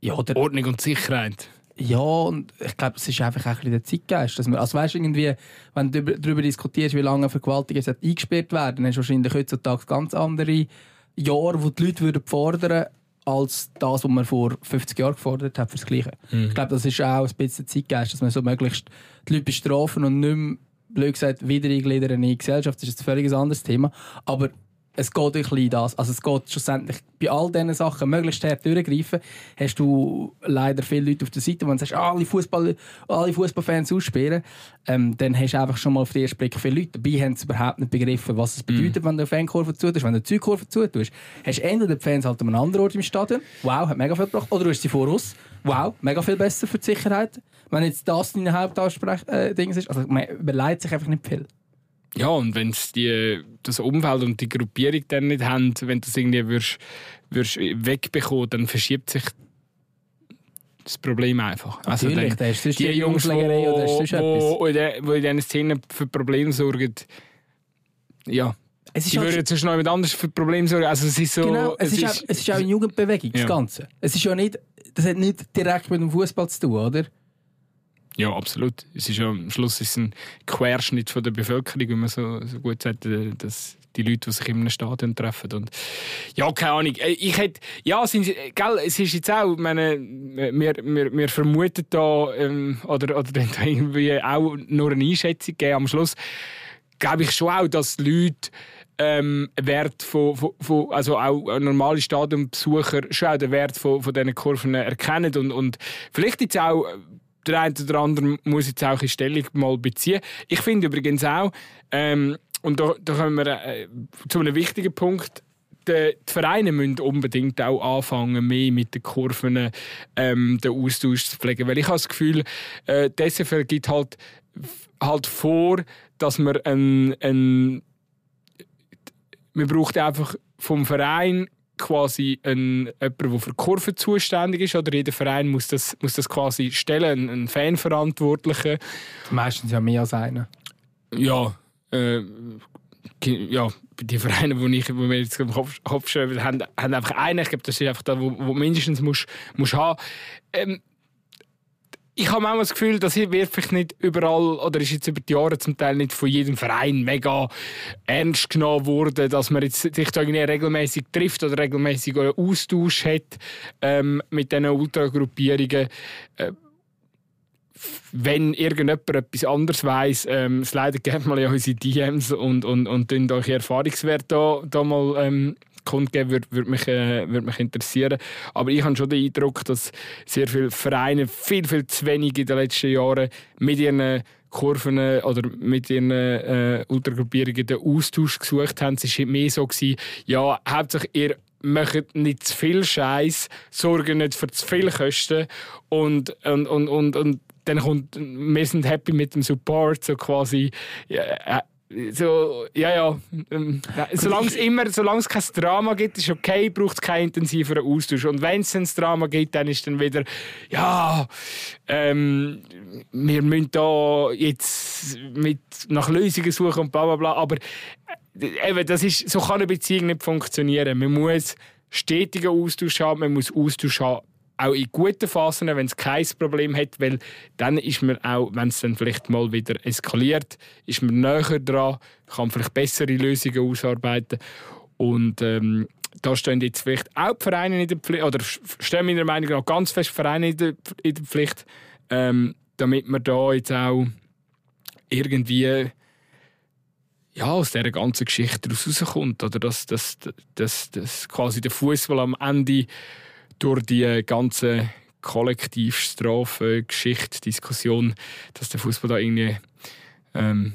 Ja, oder Ordnung und Sicherheit. Ja, und ich glaube, es ist einfach auch ein der Zeitgeist. Dass man, also weißt, irgendwie, wenn du darüber diskutierst, wie lange Vergewaltigung eingesperrt werden dann hast du wahrscheinlich heutzutage ganz andere Jahre, wo die Leute würden fordern als das, was man vor 50 Jahren gefordert hat, fürs Gleiche. Mhm. Ich glaube, das ist auch ein bisschen Zeitgeist, dass man so möglichst die Leute bestrafen und nicht mehr blöd gesagt, wieder eingliedern in die Gesellschaft, das ist ein völlig anderes Thema. Aber es geht ein bisschen das. Also es geht schlussendlich bei all diesen Sachen möglichst hart durchgreifen, hast du leider viele Leute auf der Seite, die sagen, alle, Fußball, alle Fußballfans aussperren. Ähm, dann hast du einfach schon mal auf den ersten Blick viele Leute. Dabei haben sie überhaupt nicht begriffen, was es bedeutet, mm. wenn du eine Fankurve zutust, wenn du eine Zeugkurve zutust. Hast du entweder die Fans halt an einem anderen Ort im Stadion, wow, hat mega viel gebracht, oder du hast sie voraus, wow, mega viel besser für die Sicherheit. Wenn jetzt das dein Hauptansprech äh, ist, also man überlegt sich einfach nicht viel. Ja, und wenn die das Umfeld und die Gruppierung dann nicht haben, wenn du das irgendwie würdest, würdest wegbekommen, dann verschiebt sich das Problem einfach. Also Natürlich, dann, ist die Jungs, die, oder ist wo, wo, in diesen Szenen für Probleme sorgen, ja, es ist die halt würden sonst noch jemand anders für Probleme sorgen. Also es ist so... Genau, es, es, ist, auch, es ist auch eine Jugendbewegung, das Ganze. Es ist ja nicht, das hat nicht direkt mit dem Fußball zu tun, oder? Ja, absolut. Es ist ja, am Schluss ist ein Querschnitt von der Bevölkerung, wenn man so, so gut sagt, äh, dass die Leute, die sich in einem Stadion treffen. Und ja, keine Ahnung. Äh, ich hätte, ja, sind, gell, es ist jetzt auch, meine, wir, wir, wir vermuten da, ähm, oder, oder dann irgendwie auch nur eine Einschätzung geben. Am Schluss glaube ich schon auch, dass die Leute ähm, Wert von, von, von, also auch normale Stadionbesucher schon auch den Wert von, von diesen Kurven erkennen und, und vielleicht jetzt auch der eine oder andere muss jetzt auch in Stellung mal beziehen. Ich finde übrigens auch, ähm, und da, da kommen wir äh, zu einem wichtigen Punkt, die, die Vereine müssen unbedingt auch anfangen, mehr mit den Kurven ähm, den Austausch zu pflegen. Weil ich habe das Gefühl, äh, die SFL gibt halt, halt vor, dass man ein, ein man braucht einfach vom Verein quasi ein, jemand, der für Kurven zuständig ist, oder jeder Verein muss das, muss das quasi stellen, ein Fanverantwortlicher. Meistens ja mehr als einer. Ja, äh, ja, die Vereine, die ich, wo wir jetzt im Kopf, Kopf schreiben, haben, haben einfach einen. Ich glaube, das ist einfach da, wo, wo mindestens musst, musst haben. Ähm, ich habe manchmal das Gefühl, dass hier wird vielleicht nicht überall oder ist jetzt über die Jahre zum Teil nicht von jedem Verein mega ernst genommen worden, dass man jetzt sich da irgendwie regelmäßig trifft oder regelmäßig einen Austausch hat ähm, mit diesen Ultragruppierungen. Äh, wenn irgendjemand etwas anderes weiss, ähm, leidet gerne mal in unsere DMs und, und, und, euch Erfahrungswerte da, da mal ähm, kundgeben, würde, würde, mich, äh, würde mich interessieren. Aber ich habe schon den Eindruck, dass sehr viele Vereine viel, viel zu wenig in den letzten Jahren mit ihren Kurven äh, oder mit ihren äh, Ultragruppierungen den Austausch gesucht haben. Es war mehr so, gewesen, ja, hauptsächlich ihr macht nicht zu viel Scheiß, sorgen nicht für zu viele Kosten und, und, und, und, und dann kommt, wir sind happy mit dem Support, so quasi, ja, äh, so, ja, ja. Ähm, solange es immer, solange es kein Drama gibt, ist okay, braucht es keinen intensiveren Austausch. Und wenn es ein Drama gibt, dann ist dann wieder, ja, ähm, wir müssen da jetzt mit, nach Lösungen suchen und bla bla bla. Aber äh, eben, das ist, so kann eine Beziehung nicht funktionieren. Man muss stetigen Austausch haben, man muss Austausch haben auch in guten Phasen, wenn es kein Problem hat, weil dann ist man auch, wenn es dann vielleicht mal wieder eskaliert, ist man näher dran, kann vielleicht bessere Lösungen ausarbeiten und ähm, da stehen jetzt vielleicht auch die Vereine in der Pflicht, oder stehen meiner Meinung nach ganz fest Vereine in der, in der Pflicht, ähm, damit man da jetzt auch irgendwie ja, aus dieser ganzen Geschichte rauskommt. Oder dass, dass, dass, dass quasi der Fußball am Ende durch die ganze Kollektivstrafe, Geschichte, Diskussion, dass der Fußball da irgendwie ähm,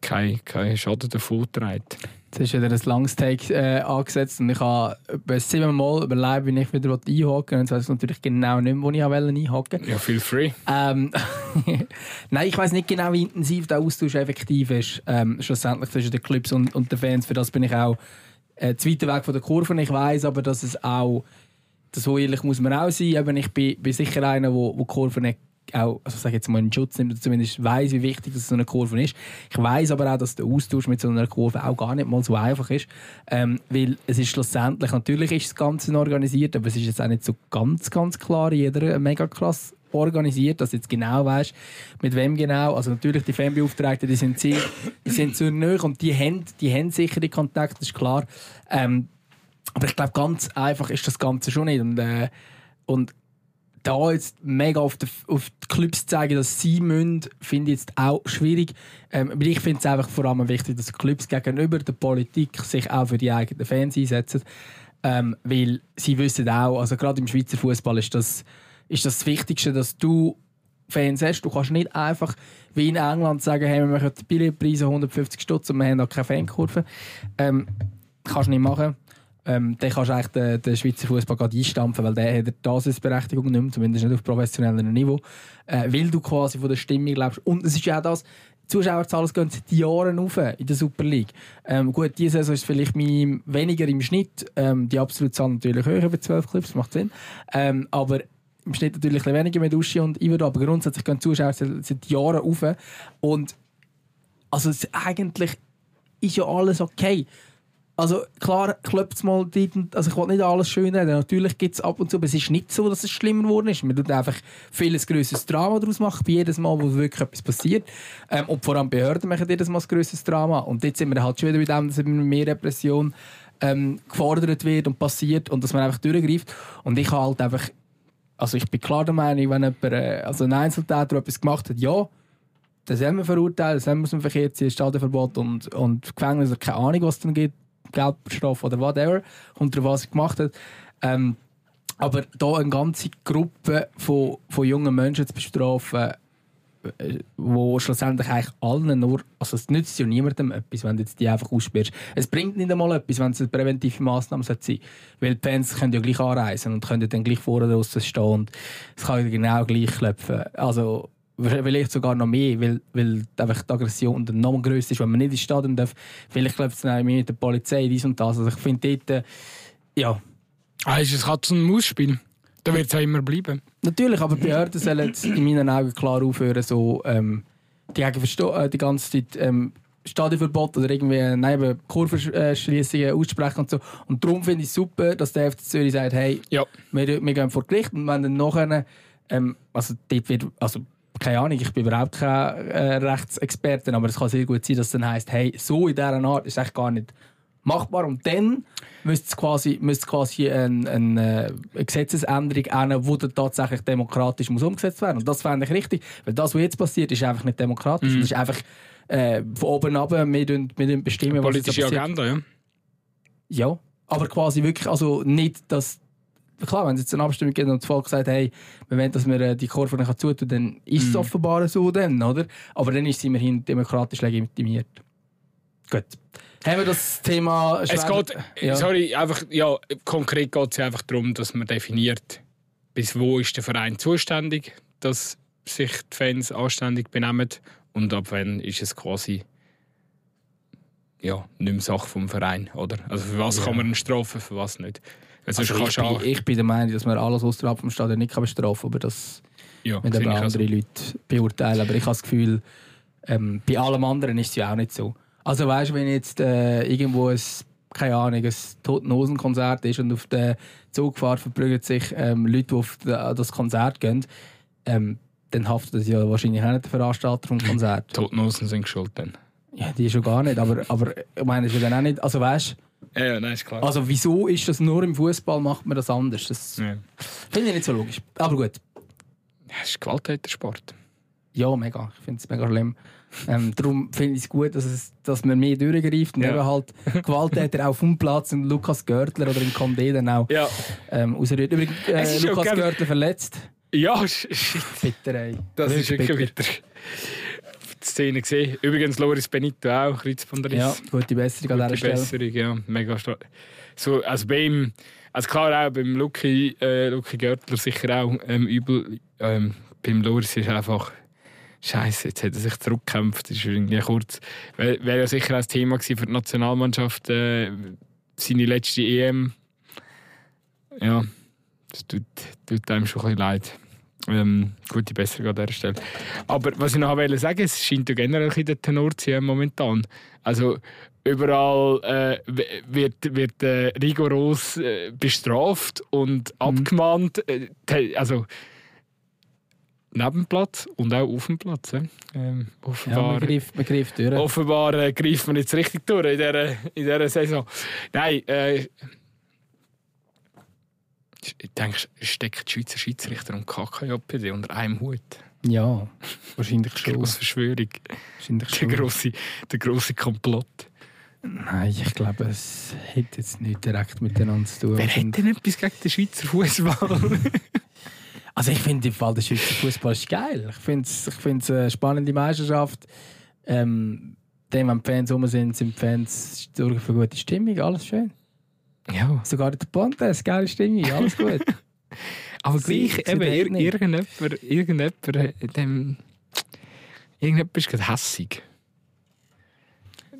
keinen kein Schaden davon trägt. Jetzt ist wieder ein langes Take äh, angesetzt und ich habe siebenmal überlegt, wie ich wieder einhaken Und jetzt weiß ich natürlich genau nicht mehr, wo ich einhaken wollte. Ja, feel free. Ähm, Nein, ich weiß nicht genau, wie intensiv der Austausch effektiv ist, ähm, schlussendlich zwischen den Clubs und, und den Fans. Für das bin ich auch äh, zu weit weg von der Kurve. Ich weiß aber, dass es auch so ehrlich muss man auch sein. Eben, ich bin, bin sicher einer, der wo, wo Kurven auch, also sag jetzt mal in Schutz nimmt, oder zumindest weiß, wie wichtig das so eine Kurve ist. Ich weiß aber auch, dass der Austausch mit so einer Kurve auch gar nicht mal so einfach ist, ähm, weil es ist schlussendlich, natürlich ist das Ganze organisiert, aber es ist jetzt auch nicht so ganz, ganz klar jeder mega krass organisiert, dass du jetzt genau weißt, mit wem genau. Also natürlich die Fanbeauftragten, die sind sehr, die sind sehr nahe und die haben, die haben sicher die Kontakte, das ist klar. Ähm, aber ich glaube, ganz einfach ist das Ganze schon nicht. Und, äh, und da jetzt mega auf die, auf die Clubs zeigen, dass sie müssen, finde ich jetzt auch schwierig. Ähm, ich finde es einfach vor allem wichtig, dass Clubs gegenüber der Politik sich auch für die eigenen Fans einsetzen. Ähm, weil sie wissen auch, also gerade im Schweizer Fußball ist das, ist das, Wichtigste, dass du Fans hast. Du kannst nicht einfach wie in England sagen, hey, wir machen die Billetpreise 150 Stutz und wir haben noch keine Fankurve. Ähm, kannst du nicht machen ähm, dann kannst du eigentlich den, den Schweizer Fußball gerade einstampfen, weil der hat die Daseinsberechtigung nicht mehr, zumindest nicht auf professionellem Niveau, äh, weil du quasi von der Stimmung lebst. Und es ist ja auch das, die Zuschauerzahlen gehen seit Jahren auf in der Super League. Ähm, gut, diese Saison ist vielleicht weniger im Schnitt, ähm, die absolute Zahl natürlich höher, über 12 Clubs, das macht Sinn. Ähm, aber im Schnitt natürlich ein weniger mit Uschi und Ivo, aber grundsätzlich gehen die Zuschauer seit, seit Jahren auf. Und also eigentlich ist ja alles okay. Also klar, klopft mal dort, also ich will nicht alles schön reden, natürlich gibt es ab und zu, aber es ist nicht so, dass es schlimmer geworden ist. Man tut einfach vieles grösseres Drama daraus machen, bei jedes Mal, wo wirklich etwas passiert. Ähm, und vor allem Behörden machen jedes Mal ein grösseres Drama. Und jetzt sind wir halt schon wieder bei dem, dass immer mehr Repression ähm, gefordert wird und passiert und dass man einfach durchgreift. Und ich halt einfach, also ich bin klar der Meinung, wenn jemand, äh, also ein Einzeltäter etwas gemacht hat, ja, das haben wir verurteilt, das haben wir aus dem Verkehr ziehen, Stadionverbot und, und Gefängnis, keine Ahnung, was es dann gibt. Geldstrafe oder whatever, unter was er gemacht hat. Ähm, aber da eine ganze Gruppe von, von jungen Menschen zu bestrafen, äh, wo schlussendlich eigentlich allen nur, also es nützt ja niemandem etwas, wenn du jetzt die einfach aussperrst. Es bringt nicht einmal etwas, wenn es eine präventive Massnahme sein sollte. Weil die Fans können ja gleich anreisen und können dann gleich vorne draußen stehen und es kann ja genau gleich klopfen. Also Vielleicht sogar noch mehr, weil, weil einfach die Aggression dann noch grösser ist, wenn man nicht ins Stadion darf. Vielleicht läuft es dann mit der Polizei, dies und das. Also ich finde dort, äh, ja. Ah, ist es so ein Mausspiel? Da wird es auch immer bleiben. Natürlich, aber die Behörden sollen in meinen Augen klar aufhören, so ähm, die, äh, die ganze Zeit ähm, Stadionverbot oder irgendwie äh, neben Kurvenschliessungen aussprechen und so. Und darum finde ich es super, dass der FC Zürich sagt, hey, ja. wir, wir gehen vor Gericht und wenn dann nachher, ähm, also dort wird, also keine Ahnung, ich bin überhaupt kein äh, Rechtsexperte, aber es kann sehr gut sein, dass es dann heisst, hey, so in dieser Art ist eigentlich gar nicht machbar. Und dann müsste es quasi, müsste quasi eine, eine, eine Gesetzesänderung haben, die dann tatsächlich demokratisch muss umgesetzt werden Und das fände ich richtig, weil das, was jetzt passiert, ist einfach nicht demokratisch. Mhm. Das ist einfach äh, von oben ab, wir, wir bestimmen, was Politische Agenda, ja. Ja, aber quasi wirklich, also nicht, dass klar, wenn es jetzt eine Abstimmung gibt und das Volk sagt, hey, wir wollen, dass wir äh, die Kurve nicht zutun, dann ist es mm. offenbar so, dann, oder? Aber dann ist es immerhin demokratisch legitimiert. Gut. Haben wir das Thema Es geht, ja. sorry, einfach, ja, konkret geht es einfach darum, dass man definiert, bis wo ist der Verein zuständig, dass sich die Fans anständig benehmen und ab wann ist es quasi ja, nicht mehr Sache vom Verein, oder? Also für was ja. kann man ihn strafen, für was nicht? Also, ich, bin, ich, bin, der Meinung, dass man alles außerhalb vom Stadion nicht bestrafen kann, aber das ja, mit andere also. Leute beurteilen. Aber ich habe das Gefühl, ähm, bei allem anderen ist es ja auch nicht so. Also weißt du, wenn jetzt äh, irgendwo ein keine Ahnung, ein Totenhosen-Konzert ist und auf der Zugfahrt verprügeln sich ähm, Leute, die auf das Konzert gehen, ähm, dann haftet das ja wahrscheinlich auch nicht der Veranstalter vom Konzert. Totenhosen sind schuld dann. Ja, die schon gar nicht, aber, aber ich meine, ist dann auch nicht, also weißt ja, ja, nein, ist klar. Also wieso ist das nur im Fußball macht man das anders? Das ja. finde ich nicht so logisch. Aber gut. Ja, es ist Gewalttätersport. Ja, mega. Ich finde es mega schlimm. Ähm, darum finde ich es gut, dass, es, dass man mehr durchgreift und ja. eben halt Gewalttäter auch vom Platz und Lukas Görtler oder im Condé dann auch ja. ähm, ausrührt. Übrigens, äh, Lukas. Görtler verletzt. Ja, shit. Bitter, ey. Das ist wirklich bitter. bitter. Szene gesehen. Übrigens Loris Benito auch, Kreuzbandriss. Ja, gute Besserung an dieser Besserung, ja. Mega stark. So, also bei ihm, also klar auch beim Luki, äh, Luki Görtler sicher auch ähm, übel. Ähm, beim Loris ist einfach Scheiße, jetzt hat er sich zurückgekämpft. Das ist irgendwie kurz. Wäre wär ja sicher ein Thema gewesen für die Nationalmannschaft, äh, seine letzte EM. Ja, das tut, tut einem schon ein bisschen leid. Ähm, gute Besserung an dieser Stelle. Aber was ich noch wollte sagen, es scheint ja generell in der Tenor zu sein momentan. Also überall äh, wird, wird äh, rigoros äh, bestraft und mhm. abgemahnt. Äh, also Nebenplatz und auch auf dem Platz. Ähm, offenbar, ja, man greift, man greift durch. Offenbar äh, greift man jetzt richtig durch in dieser, in dieser Saison. Nein, ich denke, steckt die Schweizer Schiedsrichter und KKJPD unter einem Hut. Ja, wahrscheinlich schon. Grosse Verschwörung. Wahrscheinlich schon. Der grosse, der grosse Komplott. Nein, ich glaube, es hat jetzt nicht direkt miteinander zu tun. Wer hat denn etwas gegen den Schweizer Fußball? Also ich finde im Fall der Schweizer Fußball ist geil. Ich finde es ich find's eine spannende Meisterschaft. Ähm, dem, wenn die Fans rum sind, sind die Fans durch für gute Stimmung, alles schön. Ja. Sogar der Pontes, geile Stimmung, alles gut. Aber gleich, sie, eben, ir irgendjemand, irgendjemand, dem, irgendjemand ist gerade hässig.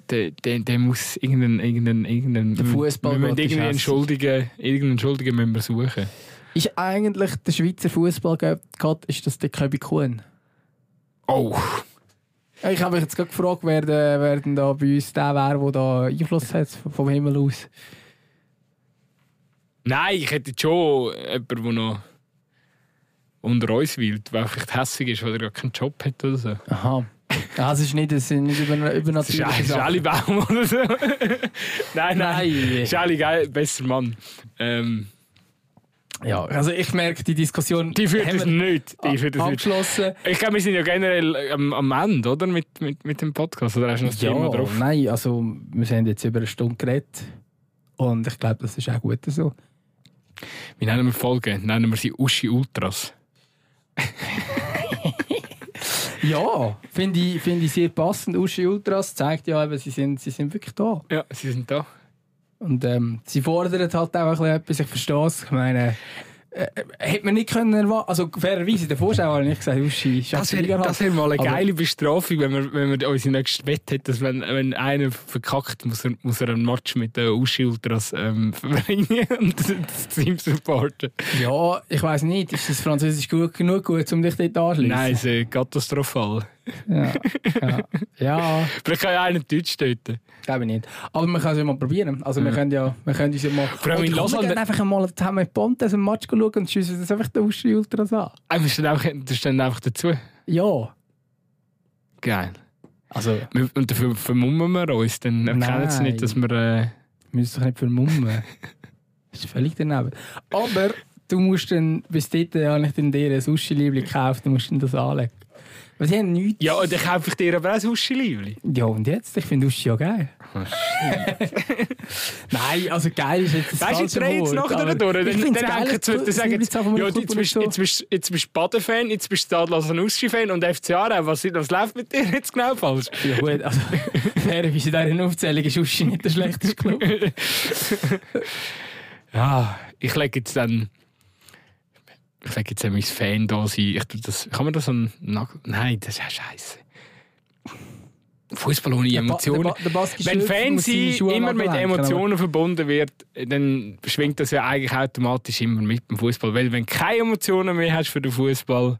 Der, der, der muss irgendeinen, irgendeinen, irgendeinen, der Fußball wir müssen irgendeinen entschuldigen, irgendeinen entschuldigen müssen wir suchen. Ist eigentlich der Schweizer Fußball Gott, ist das der Köbi Kuhn? Oh. Ich habe mich jetzt gerade gefragt, wer, wer denn da bei uns der wäre, der da Einfluss hat vom Himmel aus. Nein, ich hätte schon jemanden, der noch unter uns will, der vielleicht hässlich ist, weil er gar keinen Job hat oder so. Aha. Ah, es ist nicht, es sind nicht über, übernatürliche Es ist Ali Baum oder so. nein, nein. nein. Schali, geil, besser Mann. Ähm, ja, also ich merke, die Diskussion. Die führt es nicht. Die führt es abgeschlossen. Nicht. Ich glaube, wir sind ja generell am, am Ende, oder? Mit, mit, mit dem Podcast. Oder hast du noch das ja, Thema drauf? Nein, also wir haben jetzt über eine Stunde geredet. Und ich glaube, das ist auch gut so. Wie nennen wir Folge? Nennen wir sie Uschi Ultras. ja, finde ich, find ich sehr passend. Uschi Ultras zeigt ja eben, sie sind, sie sind wirklich da. Ja, sie sind da. Und ähm, sie fordern halt auch ein bisschen etwas, ich verstehe es. Ich meine, äh, hätte man nicht können erwarten, also fairerweise, der Vorschau habe ich gesagt, Uschi, das wäre wär mal eine geile Bestrafung, wenn wir, wenn wir unsere nächste Wette hätten, dass wenn, wenn einer verkackt, muss er, muss er einen Match mit den Uschi Ultras ähm, verbringen und das Team supporten. Ja, ich weiß nicht, ist das Französisch gut genug gut, um dich dort anzuschließen? Nein, es ist katastrophal. Ja, ja. ja. Vielleicht kann ja einer Deutsch töten. Glaube ich nicht. Aber wir können es ja mal probieren. Also, wir können ja, wir können uns ja mal. Vor allem in Lausanne. Wir einfach mal zusammen mit Pontes einen Match schauen und schiessen das einfach den Uschi Ultras an. Ah, wir stehen einfach, einfach dazu. Ja. Geil. Also, und dafür vermummen wir uns, dann erkennen sie nicht, dass wir. Äh... Wir müssen doch nicht vermummen. das ist völlig daneben. Aber du musst dann, bis dort ja nicht in dir ein Sushi-Liebling kaufen, dann musst du das anlegen. Sie haben nichts. Ja, und dann kaufe ich dir aber auch ein Uschi-Liebli. Ja, und jetzt? Ich finde Uschi ja geil. Oh, Nein, also geil ist jetzt das Weißt du, ich drehe jetzt nachher durch. Dann, dann denken sie, dann sagen jetzt, ja, jetzt bist, jetzt, bist, jetzt bist du Baden-Fan, jetzt bist du Stadler Uschi-Fan und FCA. Was, was läuft mit dir jetzt genau falsch? Ja gut, also fairerweise in dieser Aufzählung ist Uschi nicht der schlechteste Club. ja, ich lege jetzt dann ich sage jetzt, mein Fan da sein. Ich das, kann man das so Nein, das ist ja scheiße. Fußball ohne Emotionen. Der Ba- der Wenn muss seine Fancy Schuhe immer mit Emotionen verbunden wird, dann schwingt das ja eigentlich automatisch immer mit dem Fußball. Weil wenn du keine Emotionen mehr hast für den Fußball,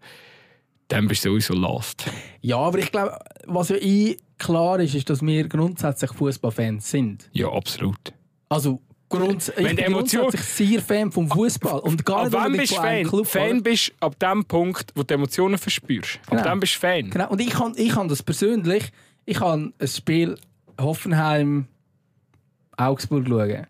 dann bist du sowieso lost. Ja, aber ich glaube, was ja eh klar ist, ist, dass wir grundsätzlich Fußballfans sind. Ja, absolut. Also grunds ich Wenn bin Emotion- grundsätzlich sehr Fan vom Fußball und gar Ab nicht wann unbedingt bist Fan? Club. Fan oder? bist ab dem Punkt, wo du Emotionen verspürst. Ab Genau. dem bist du Fan. Genau. Und ich kann, ich das persönlich, ich kann ein Spiel Hoffenheim Augsburg schauen.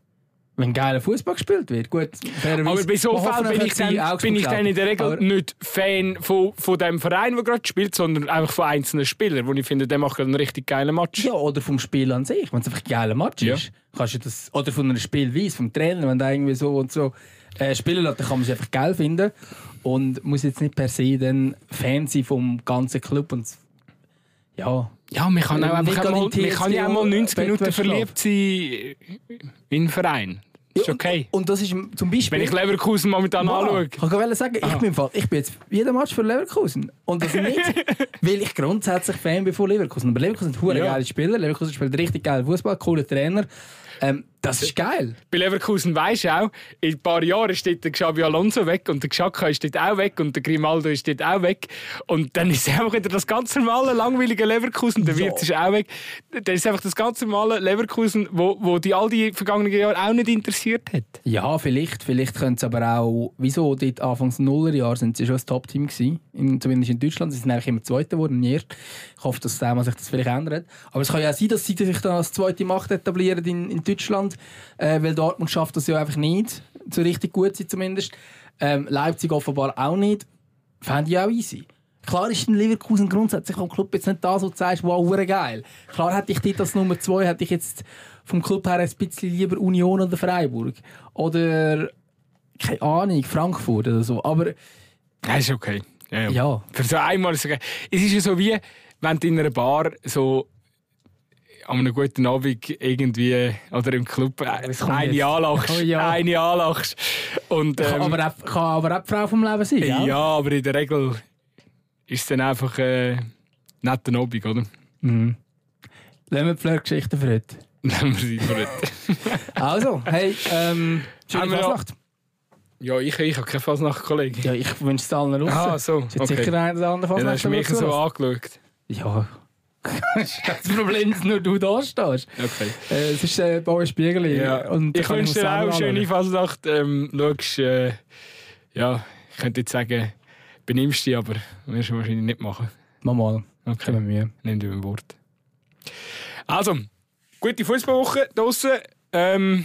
Wenn geiler Fußball gespielt wird, gut. Aber bei so Fällen bin ich, dann, bin ich dann in der Regel Aber- nicht Fan von, von dem Verein, der gerade spielt, sondern einfach von einzelnen Spielern, wo ich finde, der macht einen richtig geilen Match. Ja, oder vom Spiel an sich. Wenn es einfach ein geiler Match Ja. ist, kannst du das, oder von einer Spielweise, vom Trainer, wenn der irgendwie so und so äh, spielen lässt, dann kann man es einfach geil finden. Und muss jetzt nicht per se dann Fan sein vom ganzen Club. Und ja, Ja, man kann, auch Nicht einfach man kann ja auch mal 90 TSG Minuten verliebt sein in einen Verein. Ist okay. Und das ist zum Beispiel. Wenn ich Leverkusen momentan Voilà. anschaue. Ich kann sagen, ich bin, Fall, ich bin jetzt jeden Match für Leverkusen. Und das nicht, weil ich grundsätzlich Fan bin von Leverkusen. Aber Leverkusen sind Ja. geile Spieler. Leverkusen spielt richtig geil Fußball, cooler Trainer. Ähm, das ist geil. Bei Leverkusen weisst du auch, in ein paar Jahren ist der Xabi Alonso weg und der Xhaka ist dort auch weg und der Grimaldo ist dort auch weg. Und dann ist einfach wieder das ganz normale, langweilige Leverkusen. Der Ja. Wirt ist auch weg. Dann ist einfach das ganz normale Leverkusen, wo, wo die all die vergangenen Jahre auch nicht interessiert hat. Ja, vielleicht. Vielleicht können sie aber auch. Wieso? Dort Anfangs Nullerjahr sind sie schon ein Top-Team gewesen. In, zumindest in Deutschland. Sie sind eigentlich immer Zweiter geworden. erst. Ich hoffe, dass sich das vielleicht ändert. Aber es kann ja auch sein, dass sie sich dann als zweite Macht etablieren in, in Deutschland. Äh, weil Dortmund schafft das ja einfach nicht. So richtig gut sind zumindest. Ähm, Leipzig offenbar auch nicht. Fände ich auch easy. Klar ist in Leverkusen grundsätzlich vom Club jetzt nicht das, was du sagst, wow, geil. Klar hätte ich dort als Nummer zwei, hätte ich jetzt vom Club her ein bisschen lieber Union oder Freiburg. Oder, keine Ahnung, Frankfurt oder so. Aber Das ist okay. Ja, ja. ja, Für so einmal ist es okay. Es ist ja so wie, wenn du in einer Bar so an einem guten Abend irgendwie oder im Club äh, eine jetzt. anlachst, Oh ja. eine anlachst und kann, ähm, aber auch, kann aber auch die Frau vom Leben sein, ja. gell? aber in der Regel ist es dann einfach äh, netter Abend, oder? Mhm. Lassen wir die Flirt-Geschichte für heute. Nehmen wir sie für heute. Also, hey, ähm, schöne Haben wir noch- Fasnacht. ja, ich, ich habe keine Fasnacht-Kollege. Ja, ich wünsche es allen raus. Ah, so, Ist jetzt okay. sicher einer der anderen Ja, dann hast du mich so Fasnacht. angeschaut. Ja. Das Problem ist nur, du da stehst. Okay. Äh, es ist äh, Bauer Spiegel. Ja. Und ich wünsche dir auch eine schöne Fasnacht. Ähm, schaust, äh, ja, ich könnte jetzt sagen, benimmst dich, aber wirst du wahrscheinlich nicht machen. Mach mal. Okay. Mir. Nimm dir ein Wort. Also, gute Fußballwoche draußen. Ähm,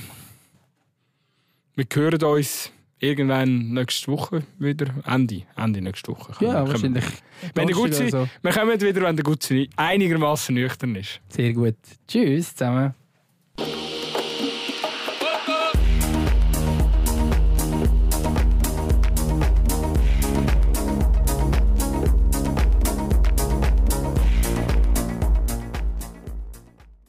wir hören uns irgendwann nächste Woche wieder. Ende, Ende nächste Woche. Ja, wahrscheinlich. Wenn der Gutzi, so. wir kommen wieder, wenn der Gutzi einigermaßen nüchtern ist. Sehr gut. Tschüss zusammen.